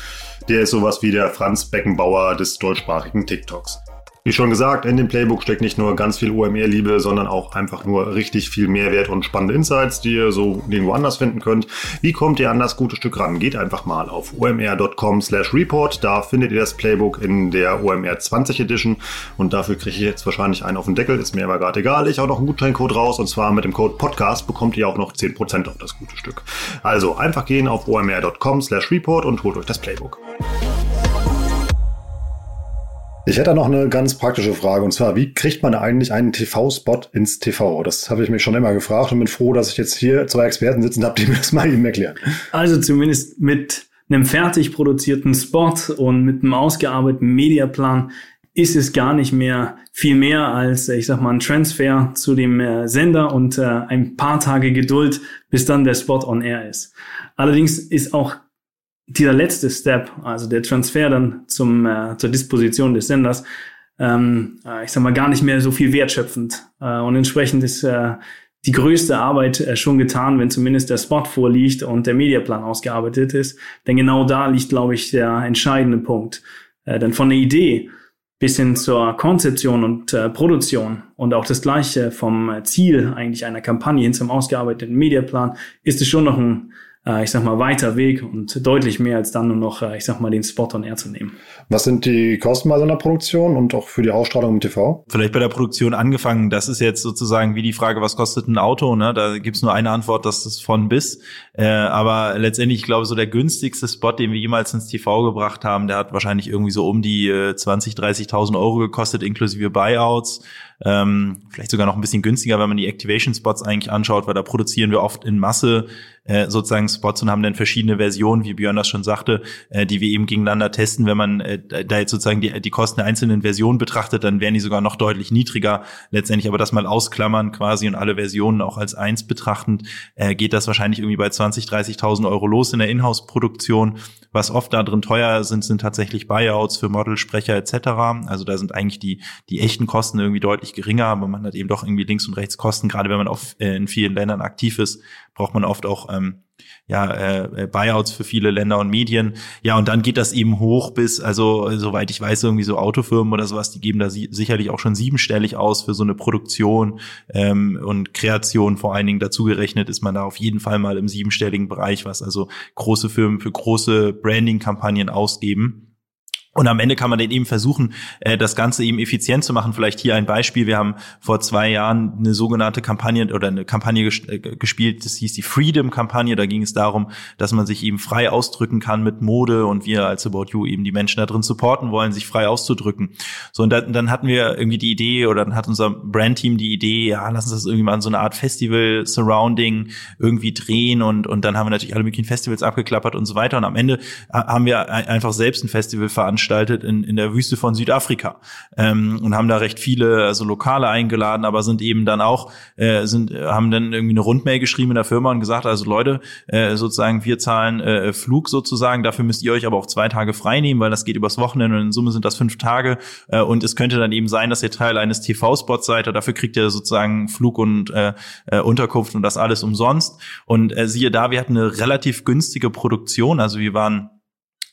Der ist sowas wie der Franz Beckenbauer des deutschsprachigen TikToks. Wie schon gesagt, in dem Playbook steckt nicht nur ganz viel OMR-Liebe, sondern auch einfach nur richtig viel Mehrwert und spannende Insights, die ihr so nirgendwo anders finden könnt. Wie kommt ihr an das gute Stück ran? Geht einfach mal auf omr.com slash report. Da findet ihr das Playbook in der OMR 20 Edition und dafür kriege ich jetzt wahrscheinlich einen auf den Deckel. Ist mir aber gerade egal. Ich hau noch einen Gutscheincode raus und zwar mit dem Code Podcast bekommt ihr auch noch 10% auf das gute Stück. Also einfach gehen auf omr.com slash report und holt euch das Playbook. Ich hätte noch eine ganz praktische Frage und zwar, wie kriegt man eigentlich einen TV-Spot ins TV? Das habe ich mich schon immer gefragt und bin froh, dass ich jetzt hier zwei Experten sitzen habe, die mir das mal eben erklären. Also zumindest mit einem fertig produzierten Spot und mit einem ausgearbeiteten Mediaplan ist es gar nicht mehr viel mehr als, ich sag mal, ein Transfer zu dem äh, Sender und äh, ein paar Tage Geduld, bis dann der Spot on air ist. Allerdings ist auch dieser letzte Step, also der Transfer dann zum, äh, zur Disposition des Senders, ähm, äh, ich sag mal, gar nicht mehr so viel wertschöpfend. Äh, und entsprechend ist äh, die größte Arbeit äh, schon getan, wenn zumindest der Spot vorliegt und der Mediaplan ausgearbeitet ist. Denn genau da liegt, glaube ich, der entscheidende Punkt. Äh, denn von der Idee bis hin zur Konzeption und äh, Produktion und auch das gleiche vom Ziel eigentlich einer Kampagne hin zum ausgearbeiteten Mediaplan ist es schon noch ein äh, ich sag mal, weiter Weg und deutlich mehr als dann nur noch, äh, ich sag mal, den Spot on Air zu nehmen. Was sind die Kosten bei so einer Produktion und auch für die Ausstrahlung im TV? Vielleicht bei der Produktion angefangen, das ist jetzt sozusagen wie die Frage, was kostet ein Auto? Ne? Da gibt's nur eine Antwort, das ist von bis. Äh, aber letztendlich, ich glaube, so der günstigste Spot, den wir jemals ins TV gebracht haben, der hat wahrscheinlich irgendwie so um die äh, 20, 30.000 Euro gekostet, inklusive Buyouts. Ähm, vielleicht sogar noch ein bisschen günstiger, wenn man die Activation Spots eigentlich anschaut, weil da produzieren wir oft in Masse äh, sozusagen Spots und haben dann verschiedene Versionen, wie Björn das schon sagte, äh, die wir eben gegeneinander testen. Wenn man äh, da jetzt sozusagen die, die Kosten der einzelnen Versionen betrachtet, dann wären die sogar noch deutlich niedriger. Letztendlich aber das mal ausklammern quasi und alle Versionen auch als eins betrachtend, äh, geht das wahrscheinlich irgendwie bei 20, 30.000 Euro los in der Inhouse-Produktion. Was oft da drin teuer sind, sind tatsächlich Buyouts für Modelsprecher etc. Also da sind eigentlich die, die echten Kosten irgendwie deutlich geringer, aber man hat eben doch irgendwie links und rechts Kosten. Gerade wenn man auf, äh, in vielen Ländern aktiv ist, braucht man oft auch ähm, ja, äh, äh, Buyouts für viele Länder und Medien. Ja, und dann geht das eben hoch bis, also soweit ich weiß, irgendwie so Autofirmen oder sowas, die geben da si sicherlich auch schon siebenstellig aus für so eine Produktion ähm, und Kreation vor allen Dingen dazu gerechnet ist man da auf jeden Fall mal im siebenstelligen Bereich, was also große Firmen für große Branding-Kampagnen ausgeben. Und am Ende kann man dann eben versuchen, äh, das Ganze eben effizient zu machen. Vielleicht hier ein Beispiel. Wir haben vor zwei Jahren eine sogenannte Kampagne oder eine Kampagne äh, gespielt, das hieß die Freedom-Kampagne. Da ging es darum, dass man sich eben frei ausdrücken kann mit Mode und wir als About You eben die Menschen da drin supporten wollen, sich frei auszudrücken. So, und dann, hatten wir irgendwie die Idee oder dann hat unser Brandteam die Idee, ja, lass uns das irgendwie mal in so eine Art Festival-Surrounding irgendwie drehen und, und dann haben wir natürlich alle möglichen Festivals abgeklappert und so weiter. Und am Ende haben wir einfach selbst ein Festival veranstaltet veranstaltet in, in der Wüste von Südafrika. Ähm, und haben da recht viele also Lokale eingeladen, aber sind eben dann auch äh, sind haben dann irgendwie eine Rundmail geschrieben in der Firma und gesagt, also Leute, äh, sozusagen wir zahlen äh, Flug sozusagen, dafür müsst ihr euch aber auch zwei Tage frei nehmen, weil das geht übers Wochenende und in Summe sind das fünf Tage. Äh, und es könnte dann eben sein, dass ihr Teil eines TV-Spots seid, dafür kriegt ihr sozusagen Flug und äh, äh, Unterkunft und das alles umsonst. Und äh, siehe da, wir hatten eine relativ günstige Produktion, also wir waren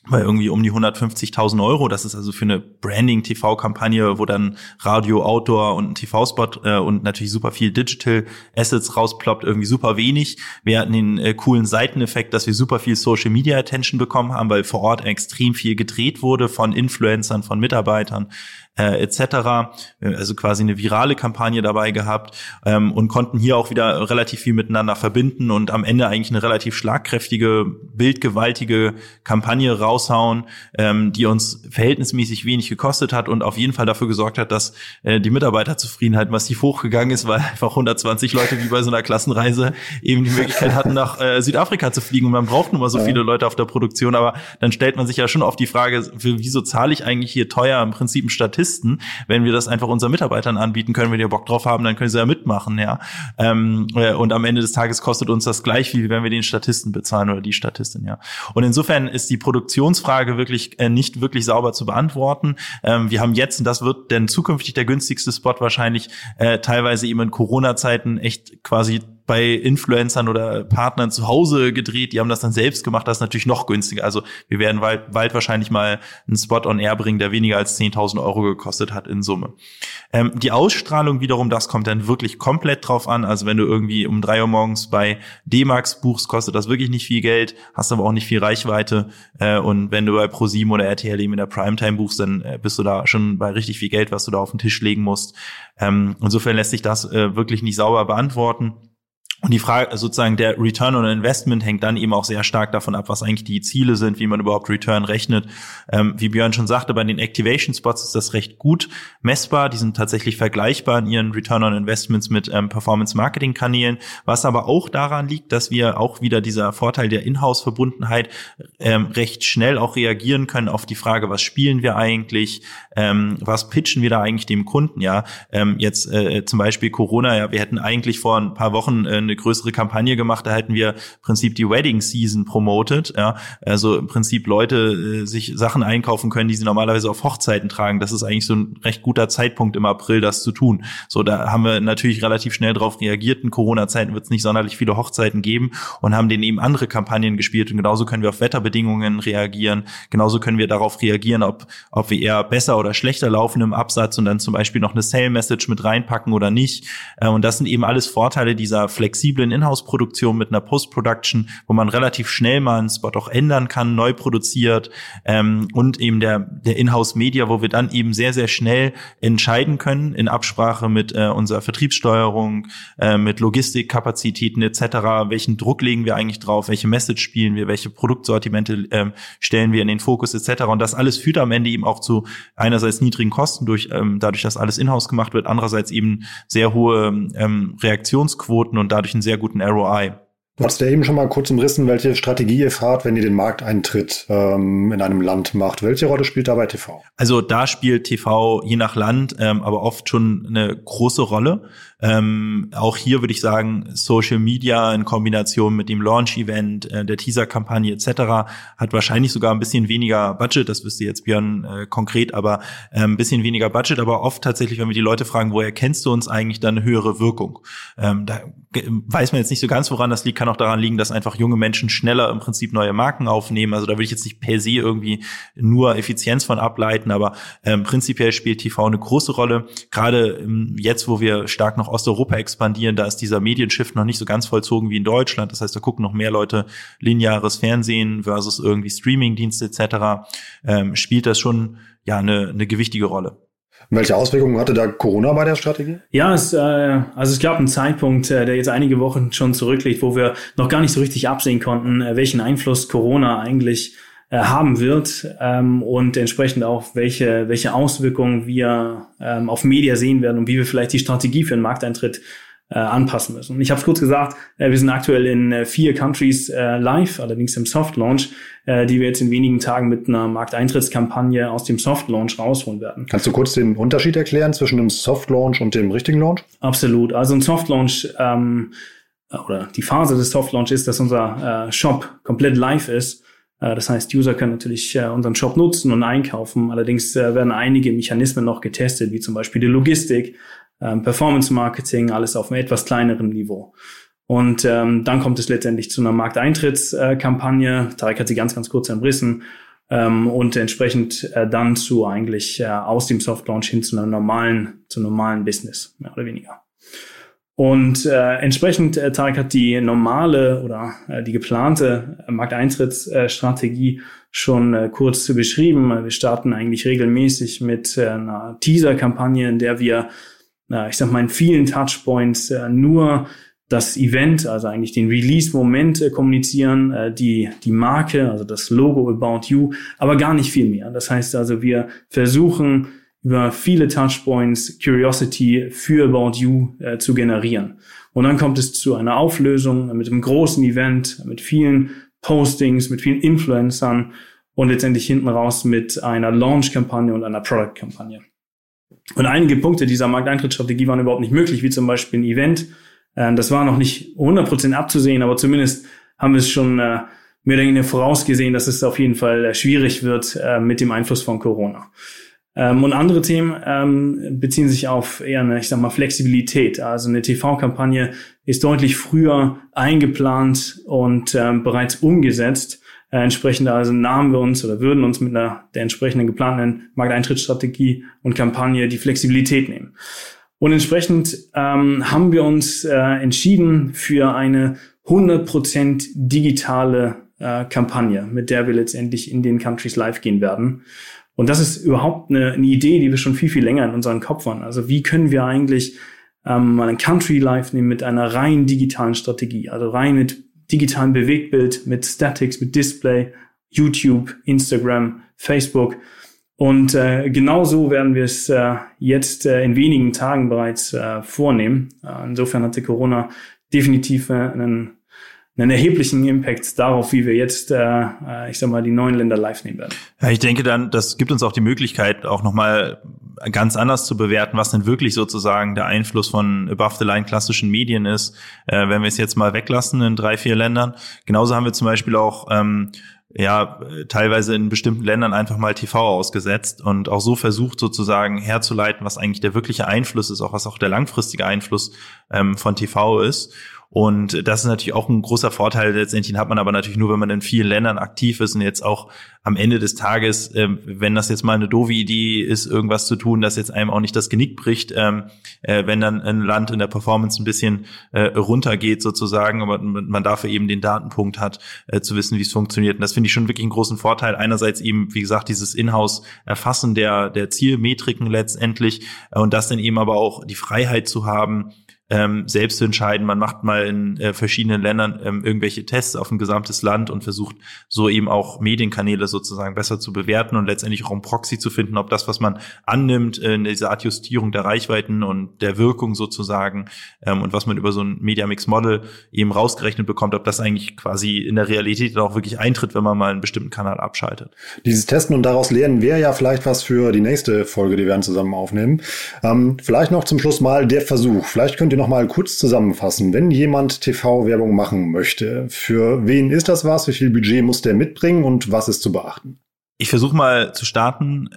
bei irgendwie um die 150.000 Euro. Das ist also für eine Branding-TV-Kampagne, wo dann Radio, Outdoor und ein TV-Spot äh, und natürlich super viel Digital Assets rausploppt, irgendwie super wenig. Wir hatten den äh, coolen Seiteneffekt, dass wir super viel Social Media Attention bekommen haben, weil vor Ort extrem viel gedreht wurde von Influencern, von Mitarbeitern äh, etc. Also quasi eine virale Kampagne dabei gehabt ähm, und konnten hier auch wieder relativ viel miteinander verbinden und am Ende eigentlich eine relativ schlagkräftige, bildgewaltige Kampagne raushauen, ähm, die uns verhältnismäßig wenig gekostet hat und auf jeden Fall dafür gesorgt hat, dass äh, die Mitarbeiterzufriedenheit massiv hochgegangen ist, weil einfach 120 Leute wie bei so einer Klassenreise eben die Möglichkeit hatten, nach äh, Südafrika zu fliegen und man braucht nun mal so viele Leute auf der Produktion, aber dann stellt man sich ja schon auf die Frage, wieso zahle ich eigentlich hier teuer im Prinzip einen Statist Statisten. Wenn wir das einfach unseren Mitarbeitern anbieten können, wenn die Bock drauf haben, dann können sie ja mitmachen, ja. Ähm, äh, und am Ende des Tages kostet uns das gleich viel, wenn wir den Statisten bezahlen oder die Statistin, ja. Und insofern ist die Produktionsfrage wirklich äh, nicht wirklich sauber zu beantworten. Ähm, wir haben jetzt, und das wird denn zukünftig der günstigste Spot wahrscheinlich, äh, teilweise eben in Corona-Zeiten echt quasi bei Influencern oder Partnern zu Hause gedreht, die haben das dann selbst gemacht, das ist natürlich noch günstiger. Also wir werden bald, bald wahrscheinlich mal einen Spot on Air bringen, der weniger als 10.000 Euro gekostet hat in Summe. Ähm, die Ausstrahlung wiederum, das kommt dann wirklich komplett drauf an. Also wenn du irgendwie um drei Uhr morgens bei D-Max buchst, kostet das wirklich nicht viel Geld, hast aber auch nicht viel Reichweite. Äh, und wenn du bei ProSieben oder RTL eben in der Primetime buchst, dann äh, bist du da schon bei richtig viel Geld, was du da auf den Tisch legen musst. Ähm, insofern lässt sich das äh, wirklich nicht sauber beantworten. Und die Frage, sozusagen der Return on Investment hängt dann eben auch sehr stark davon ab, was eigentlich die Ziele sind, wie man überhaupt Return rechnet. Ähm, wie Björn schon sagte, bei den Activation Spots ist das recht gut messbar. Die sind tatsächlich vergleichbar in ihren Return on Investments mit ähm, Performance Marketing Kanälen. Was aber auch daran liegt, dass wir auch wieder dieser Vorteil der Inhouse-Verbundenheit ähm, recht schnell auch reagieren können auf die Frage, was spielen wir eigentlich, ähm, was pitchen wir da eigentlich dem Kunden, ja. Ähm, jetzt äh, zum Beispiel Corona, ja, wir hätten eigentlich vor ein paar Wochen äh, eine größere Kampagne gemacht, da hätten wir im Prinzip die Wedding Season promotet, ja, also im Prinzip Leute äh, sich Sachen einkaufen können, die sie normalerweise auf Hochzeiten tragen. Das ist eigentlich so ein recht guter Zeitpunkt im April, das zu tun. So, da haben wir natürlich relativ schnell darauf reagiert. In Corona-Zeiten wird es nicht sonderlich viele Hochzeiten geben und haben denen eben andere Kampagnen gespielt. Und genauso können wir auf Wetterbedingungen reagieren. Genauso können wir darauf reagieren, ob, ob wir eher besser oder schlechter laufen im Absatz und dann zum Beispiel noch eine Sale-Message mit reinpacken oder nicht. Äh, und das sind eben alles Vorteile dieser Flexibilität flexiblen Inhouse-Produktion mit einer Post-Production, wo man relativ schnell mal einen Spot auch ändern kann, neu produziert ähm, und eben der, der Inhouse-Media, wo wir dann eben sehr, sehr schnell entscheiden können in Absprache mit äh, unserer Vertriebssteuerung, äh, mit Logistikkapazitäten etc., welchen Druck legen wir eigentlich drauf, welche Message spielen wir, welche Produktsortimente ähm, stellen wir in den Fokus etc. Und das alles führt am Ende eben auch zu einerseits niedrigen Kosten durch ähm, dadurch, dass alles in-house gemacht wird, andererseits eben sehr hohe ähm, Reaktionsquoten und dadurch einen sehr guten ROI. Du hast ja eben schon mal kurz umrissen, welche Strategie ihr fahrt, wenn ihr den Markteintritt ähm, in einem Land macht. Welche Rolle spielt dabei TV? Also da spielt TV je nach Land, ähm, aber oft schon eine große Rolle. Ähm, auch hier würde ich sagen, Social Media in Kombination mit dem Launch-Event, äh, der Teaser-Kampagne etc. hat wahrscheinlich sogar ein bisschen weniger Budget, das wüsste jetzt Björn äh, konkret, aber äh, ein bisschen weniger Budget, aber oft tatsächlich, wenn wir die Leute fragen, woher kennst du uns eigentlich, dann höhere Wirkung. Ähm, da weiß man jetzt nicht so ganz, woran das liegt, kann auch daran liegen, dass einfach junge Menschen schneller im Prinzip neue Marken aufnehmen. Also da würde ich jetzt nicht per se irgendwie nur Effizienz von ableiten, aber ähm, prinzipiell spielt TV eine große Rolle. Gerade ähm, jetzt, wo wir stark nach Osteuropa expandieren, da ist dieser Medienshift noch nicht so ganz vollzogen wie in Deutschland. Das heißt, da gucken noch mehr Leute lineares Fernsehen versus irgendwie Streamingdienste etc. Ähm, spielt das schon ja eine, eine gewichtige Rolle. Welche Auswirkungen hatte da Corona bei der Strategie? Ja, es, äh, also es gab einen Zeitpunkt, äh, der jetzt einige Wochen schon zurückliegt, wo wir noch gar nicht so richtig absehen konnten, äh, welchen Einfluss Corona eigentlich äh, haben wird ähm, und entsprechend auch welche, welche Auswirkungen wir ähm, auf Media sehen werden und wie wir vielleicht die Strategie für einen Markteintritt äh, anpassen müssen. Und ich habe es kurz gesagt, äh, wir sind aktuell in äh, vier Countries äh, live, allerdings im Soft Launch, äh, die wir jetzt in wenigen Tagen mit einer Markteintrittskampagne aus dem Soft Launch rausholen werden. Kannst du kurz den Unterschied erklären zwischen dem Soft Launch und dem richtigen Launch? Absolut. Also ein Soft Launch ähm, oder die Phase des Soft Launch ist, dass unser äh, Shop komplett live ist. Äh, das heißt, User können natürlich äh, unseren Shop nutzen und einkaufen. Allerdings äh, werden einige Mechanismen noch getestet, wie zum Beispiel die Logistik, ähm, Performance Marketing, alles auf einem etwas kleineren Niveau. Und ähm, dann kommt es letztendlich zu einer Markteintrittskampagne. Tarek hat sie ganz, ganz kurz entrissen. Ähm, und entsprechend äh, dann zu eigentlich äh, aus dem Soft Launch hin zu einer normalen, zu normalen Business, mehr oder weniger. Und äh, entsprechend, äh, Tarek hat die normale oder äh, die geplante Markteintrittsstrategie schon äh, kurz beschrieben. Wir starten eigentlich regelmäßig mit äh, einer Teaser-Kampagne, in der wir äh, ich sag mal, in vielen Touchpoints äh, nur das Event, also eigentlich den Release-Moment äh, kommunizieren, äh, die, die Marke, also das Logo About You, aber gar nicht viel mehr. Das heißt also, wir versuchen über viele Touchpoints Curiosity für About You äh, zu generieren. Und dann kommt es zu einer Auflösung mit einem großen Event, mit vielen Postings, mit vielen Influencern und letztendlich hinten raus mit einer Launch-Kampagne und einer Product-Kampagne. Und einige Punkte dieser Markteintrittsstrategie waren überhaupt nicht möglich, wie zum Beispiel ein Event. Ähm, das war noch nicht 100% abzusehen, aber zumindest haben wir es schon äh, mehr oder weniger vorausgesehen, dass es auf jeden Fall äh, schwierig wird äh, mit dem Einfluss von Corona. Ähm, und andere Themen ähm, beziehen sich auf eher eine, ich sag mal, Flexibilität. Also eine TV-Kampagne ist deutlich früher eingeplant und bereits umgesetzt äh, entsprechend also nahmen wir uns oder würden uns mit einer der entsprechenden geplanten Markteintrittsstrategie und Kampagne die Flexibilität nehmen. Und entsprechend ähm, haben wir uns äh, entschieden für eine 100% digitale äh, Kampagne, mit der wir letztendlich in den Countries live gehen werden. Und das ist überhaupt eine, eine Idee, die wir schon viel, viel länger in unseren Kopf haben. Also wie können wir eigentlich ähm, mal ein Country live nehmen mit einer rein digitalen Strategie, also rein mit digitalen Bewegtbild, mit Statics, mit Display, YouTube, Instagram, Facebook. Und äh, genauso werden wir es äh, jetzt äh, in wenigen Tagen bereits äh, vornehmen. Äh, insofern hatte Corona definitiv äh, einen, einen erheblichen Impact darauf, wie wir jetzt, äh, äh, ich sag mal, die neuen Länder live nehmen werden. Ja, ich denke dann, das gibt uns auch die Möglichkeit, auch nochmal ganz anders zu bewerten, was denn wirklich sozusagen der Einfluss von above the line klassischen Medien ist, äh, wenn wir es jetzt mal weglassen in drei, vier Ländern. Genauso haben wir zum Beispiel auch ähm, ja teilweise in bestimmten Ländern einfach mal TV ausgesetzt und auch so versucht sozusagen herzuleiten, was eigentlich der wirkliche Einfluss ist, auch was auch der langfristige Einfluss ähm, von TV ist. Und das ist natürlich auch ein großer Vorteil. Letztendlich hat man aber natürlich nur, wenn man in vielen Ländern aktiv ist und jetzt auch am Ende des Tages, ähm, wenn das jetzt mal eine doofe Idee ist, irgendwas zu tun, das jetzt einem auch nicht das Genick bricht, ähm, äh, wenn dann ein Land in der Performance ein bisschen äh, runtergeht sozusagen, aber man dafür eben den Datenpunkt hat, äh, zu wissen, wie es funktioniert. Und das finde ich schon wirklich einen großen Vorteil. Einerseits eben, wie gesagt, dieses Inhouse-Erfassen der, der Zielmetriken letztendlich äh, und das dann eben aber auch die Freiheit zu haben, ähm, selbst zu entscheiden. Man macht mal in äh, verschiedenen Ländern ähm, irgendwelche Tests auf ein gesamtes Land und versucht so eben auch Medienkanäle sozusagen besser zu bewerten und letztendlich auch einen Proxy zu finden, ob das, was man annimmt, äh, in dieser Adjustierung der Reichweiten und der Wirkung sozusagen ähm, und was man über so ein Media Mix Model eben rausgerechnet bekommt, ob das eigentlich quasi in der Realität auch wirklich eintritt, wenn man mal einen bestimmten Kanal abschaltet. Dieses Testen und daraus lernen wäre ja vielleicht was für die nächste Folge, die wir dann zusammen aufnehmen. Ähm, vielleicht noch zum Schluss mal der Versuch. Vielleicht könnt ihr noch mal kurz zusammenfassen. Wenn jemand TV-Werbung machen möchte, für wen ist das was? Wie viel Budget muss der mitbringen und was ist zu beachten? Ich versuche mal zu starten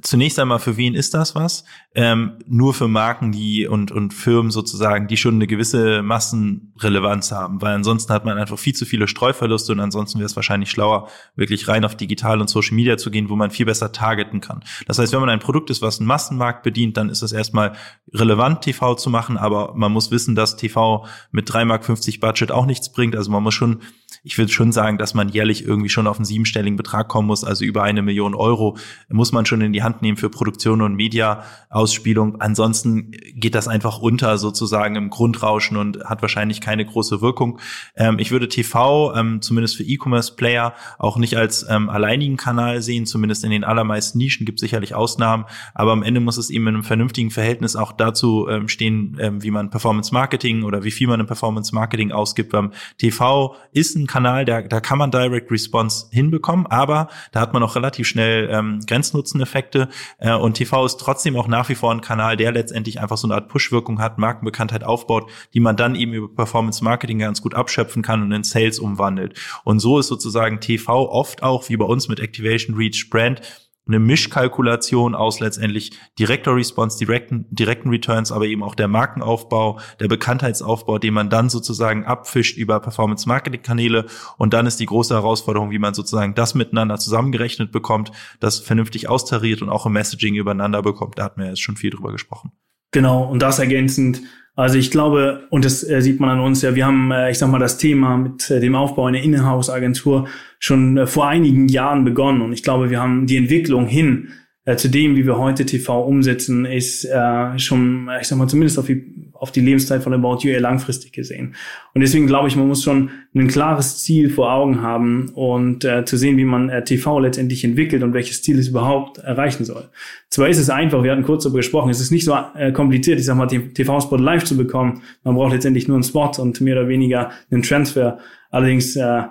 zunächst einmal, für wen ist das was? Ähm, nur für Marken, die und, und Firmen sozusagen, die schon eine gewisse Massenrelevanz haben, weil ansonsten hat man einfach viel zu viele Streuverluste und ansonsten wäre es wahrscheinlich schlauer, wirklich rein auf digital und Social Media zu gehen, wo man viel besser targeten kann. Das heißt, wenn man ein Produkt ist, was einen Massenmarkt bedient, dann ist es erstmal relevant, TV zu machen, aber man muss wissen, dass TV mit 3,50 Mark Budget auch nichts bringt. Also man muss schon ich würde schon sagen, dass man jährlich irgendwie schon auf einen siebenstelligen Betrag kommen muss, also über eine Million Euro muss man schon in die Hand nehmen für Produktion und Media-Ausspielung. Ansonsten geht das einfach unter sozusagen im Grundrauschen und hat wahrscheinlich keine große Wirkung. Ähm, ich würde TV, ähm, zumindest für E-Commerce-Player, auch nicht als ähm, alleinigen Kanal sehen, zumindest in den allermeisten Nischen gibt es sicherlich Ausnahmen, aber am Ende muss es eben in einem vernünftigen Verhältnis auch dazu ähm, stehen, ähm, wie man Performance Marketing oder wie viel man im Performance Marketing ausgibt. TV ist ein Kanal, der, da kann man Direct Response hinbekommen, aber da hat man auch relativ schnell ähm, Grenznutzeneffekte äh, und TV ist trotzdem auch nach wie vor ein Kanal, der letztendlich einfach so eine Art Push-Wirkung hat, Markenbekanntheit aufbaut, die man dann eben über Performance Marketing ganz gut abschöpfen kann und in Sales umwandelt. Und so ist sozusagen TV oft auch, wie bei uns mit Activation Reach Brand, eine Mischkalkulation aus letztendlich direkter Response, direkten, direkten Returns, aber eben auch der Markenaufbau, der Bekanntheitsaufbau, den man dann sozusagen abfischt über Performance-Marketing-Kanäle. Und dann ist die große Herausforderung, wie man sozusagen das miteinander zusammengerechnet bekommt, das vernünftig austariert und auch im Messaging übereinander bekommt. Da hat man ja jetzt schon viel drüber gesprochen. Genau, und das ergänzend also ich glaube, und das äh, sieht man an uns ja, wir haben, äh, ich sag mal, das Thema mit äh, dem Aufbau einer Inhouse-Agentur schon äh, vor einigen Jahren begonnen. Und ich glaube, wir haben die Entwicklung hin äh, zu dem, wie wir heute TV umsetzen, ist äh, schon, ich sag mal, zumindest auf die, auf die Lebenszeit von About You eher langfristig gesehen. Und deswegen glaube ich, man muss schon ein klares Ziel vor Augen haben und äh, zu sehen, wie man äh, TV letztendlich entwickelt und welches Ziel es überhaupt erreichen soll. Zwar ist es einfach, wir hatten kurz darüber gesprochen, es ist nicht so äh, kompliziert, ich sag mal, TV-Spot live zu bekommen. Man braucht letztendlich nur einen Spot und mehr oder weniger einen Transfer. Allerdings äh,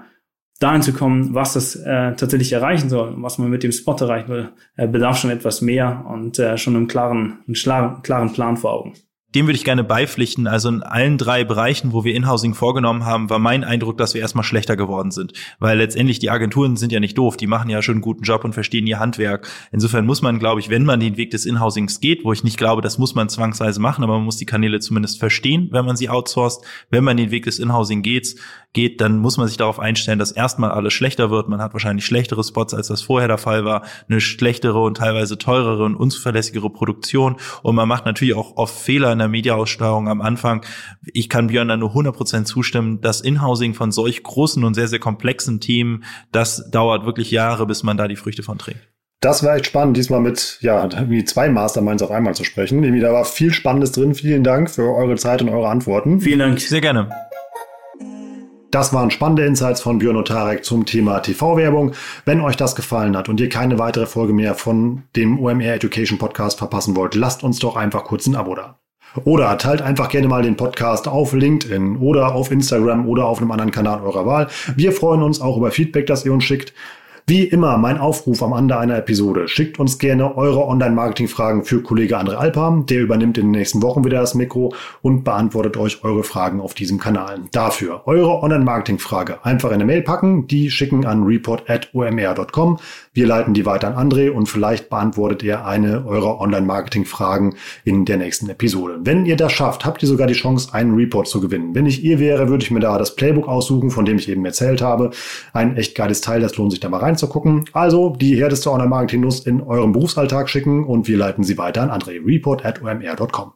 dahin zu kommen, was das äh, tatsächlich erreichen soll, was man mit dem Spot erreichen will, äh, bedarf schon etwas mehr und äh, schon einen klaren, einen klaren Plan vor Augen dem würde ich gerne beipflichten. Also in allen drei Bereichen, wo wir Inhousing vorgenommen haben, war mein Eindruck, dass wir erstmal schlechter geworden sind. Weil letztendlich die Agenturen sind ja nicht doof, die machen ja schon einen guten Job und verstehen ihr Handwerk. Insofern muss man, glaube ich, wenn man den Weg des Inhousings geht, wo ich nicht glaube, das muss man zwangsweise machen, aber man muss die Kanäle zumindest verstehen, wenn man sie outsourced. Wenn man den Weg des Inhousing geht, geht, dann muss man sich darauf einstellen, dass erstmal alles schlechter wird. Man hat wahrscheinlich schlechtere Spots, als das vorher der Fall war, eine schlechtere und teilweise teurere und unzuverlässigere Produktion und man macht natürlich auch oft Fehler in der Mediaaussteuerung am Anfang. Ich kann Björn da nur 100% zustimmen. Das Inhousing von solch großen und sehr, sehr komplexen Themen, das dauert wirklich Jahre, bis man da die Früchte von trägt. Das war echt spannend, diesmal mit ja, irgendwie zwei Masterminds auf einmal zu sprechen. Irgendwie, da war viel Spannendes drin. Vielen Dank für eure Zeit und eure Antworten. Vielen Dank. Sehr gerne. Das waren spannende Insights von Björn und Tarek zum Thema TV-Werbung. Wenn euch das gefallen hat und ihr keine weitere Folge mehr von dem OMR Education Podcast verpassen wollt, lasst uns doch einfach kurz ein Abo da. Oder teilt einfach gerne mal den Podcast auf LinkedIn oder auf Instagram oder auf einem anderen Kanal eurer Wahl. Wir freuen uns auch über Feedback, das ihr uns schickt. Wie immer mein Aufruf am Ende einer Episode. Schickt uns gerne eure Online-Marketing-Fragen für Kollege André Alpam. Der übernimmt in den nächsten Wochen wieder das Mikro und beantwortet euch eure Fragen auf diesem Kanal. Dafür eure Online-Marketing-Frage einfach in eine Mail packen, die schicken an report.omr.com. Wir leiten die weiter an André und vielleicht beantwortet ihr eine eurer Online-Marketing-Fragen in der nächsten Episode. Wenn ihr das schafft, habt ihr sogar die Chance, einen Report zu gewinnen. Wenn ich ihr wäre, würde ich mir da das Playbook aussuchen, von dem ich eben erzählt habe. Ein echt geiles Teil, das lohnt sich da mal reinzugucken. Also die härteste Online-Marketing-Nuss in eurem Berufsalltag schicken und wir leiten sie weiter an André. Report at omr.com.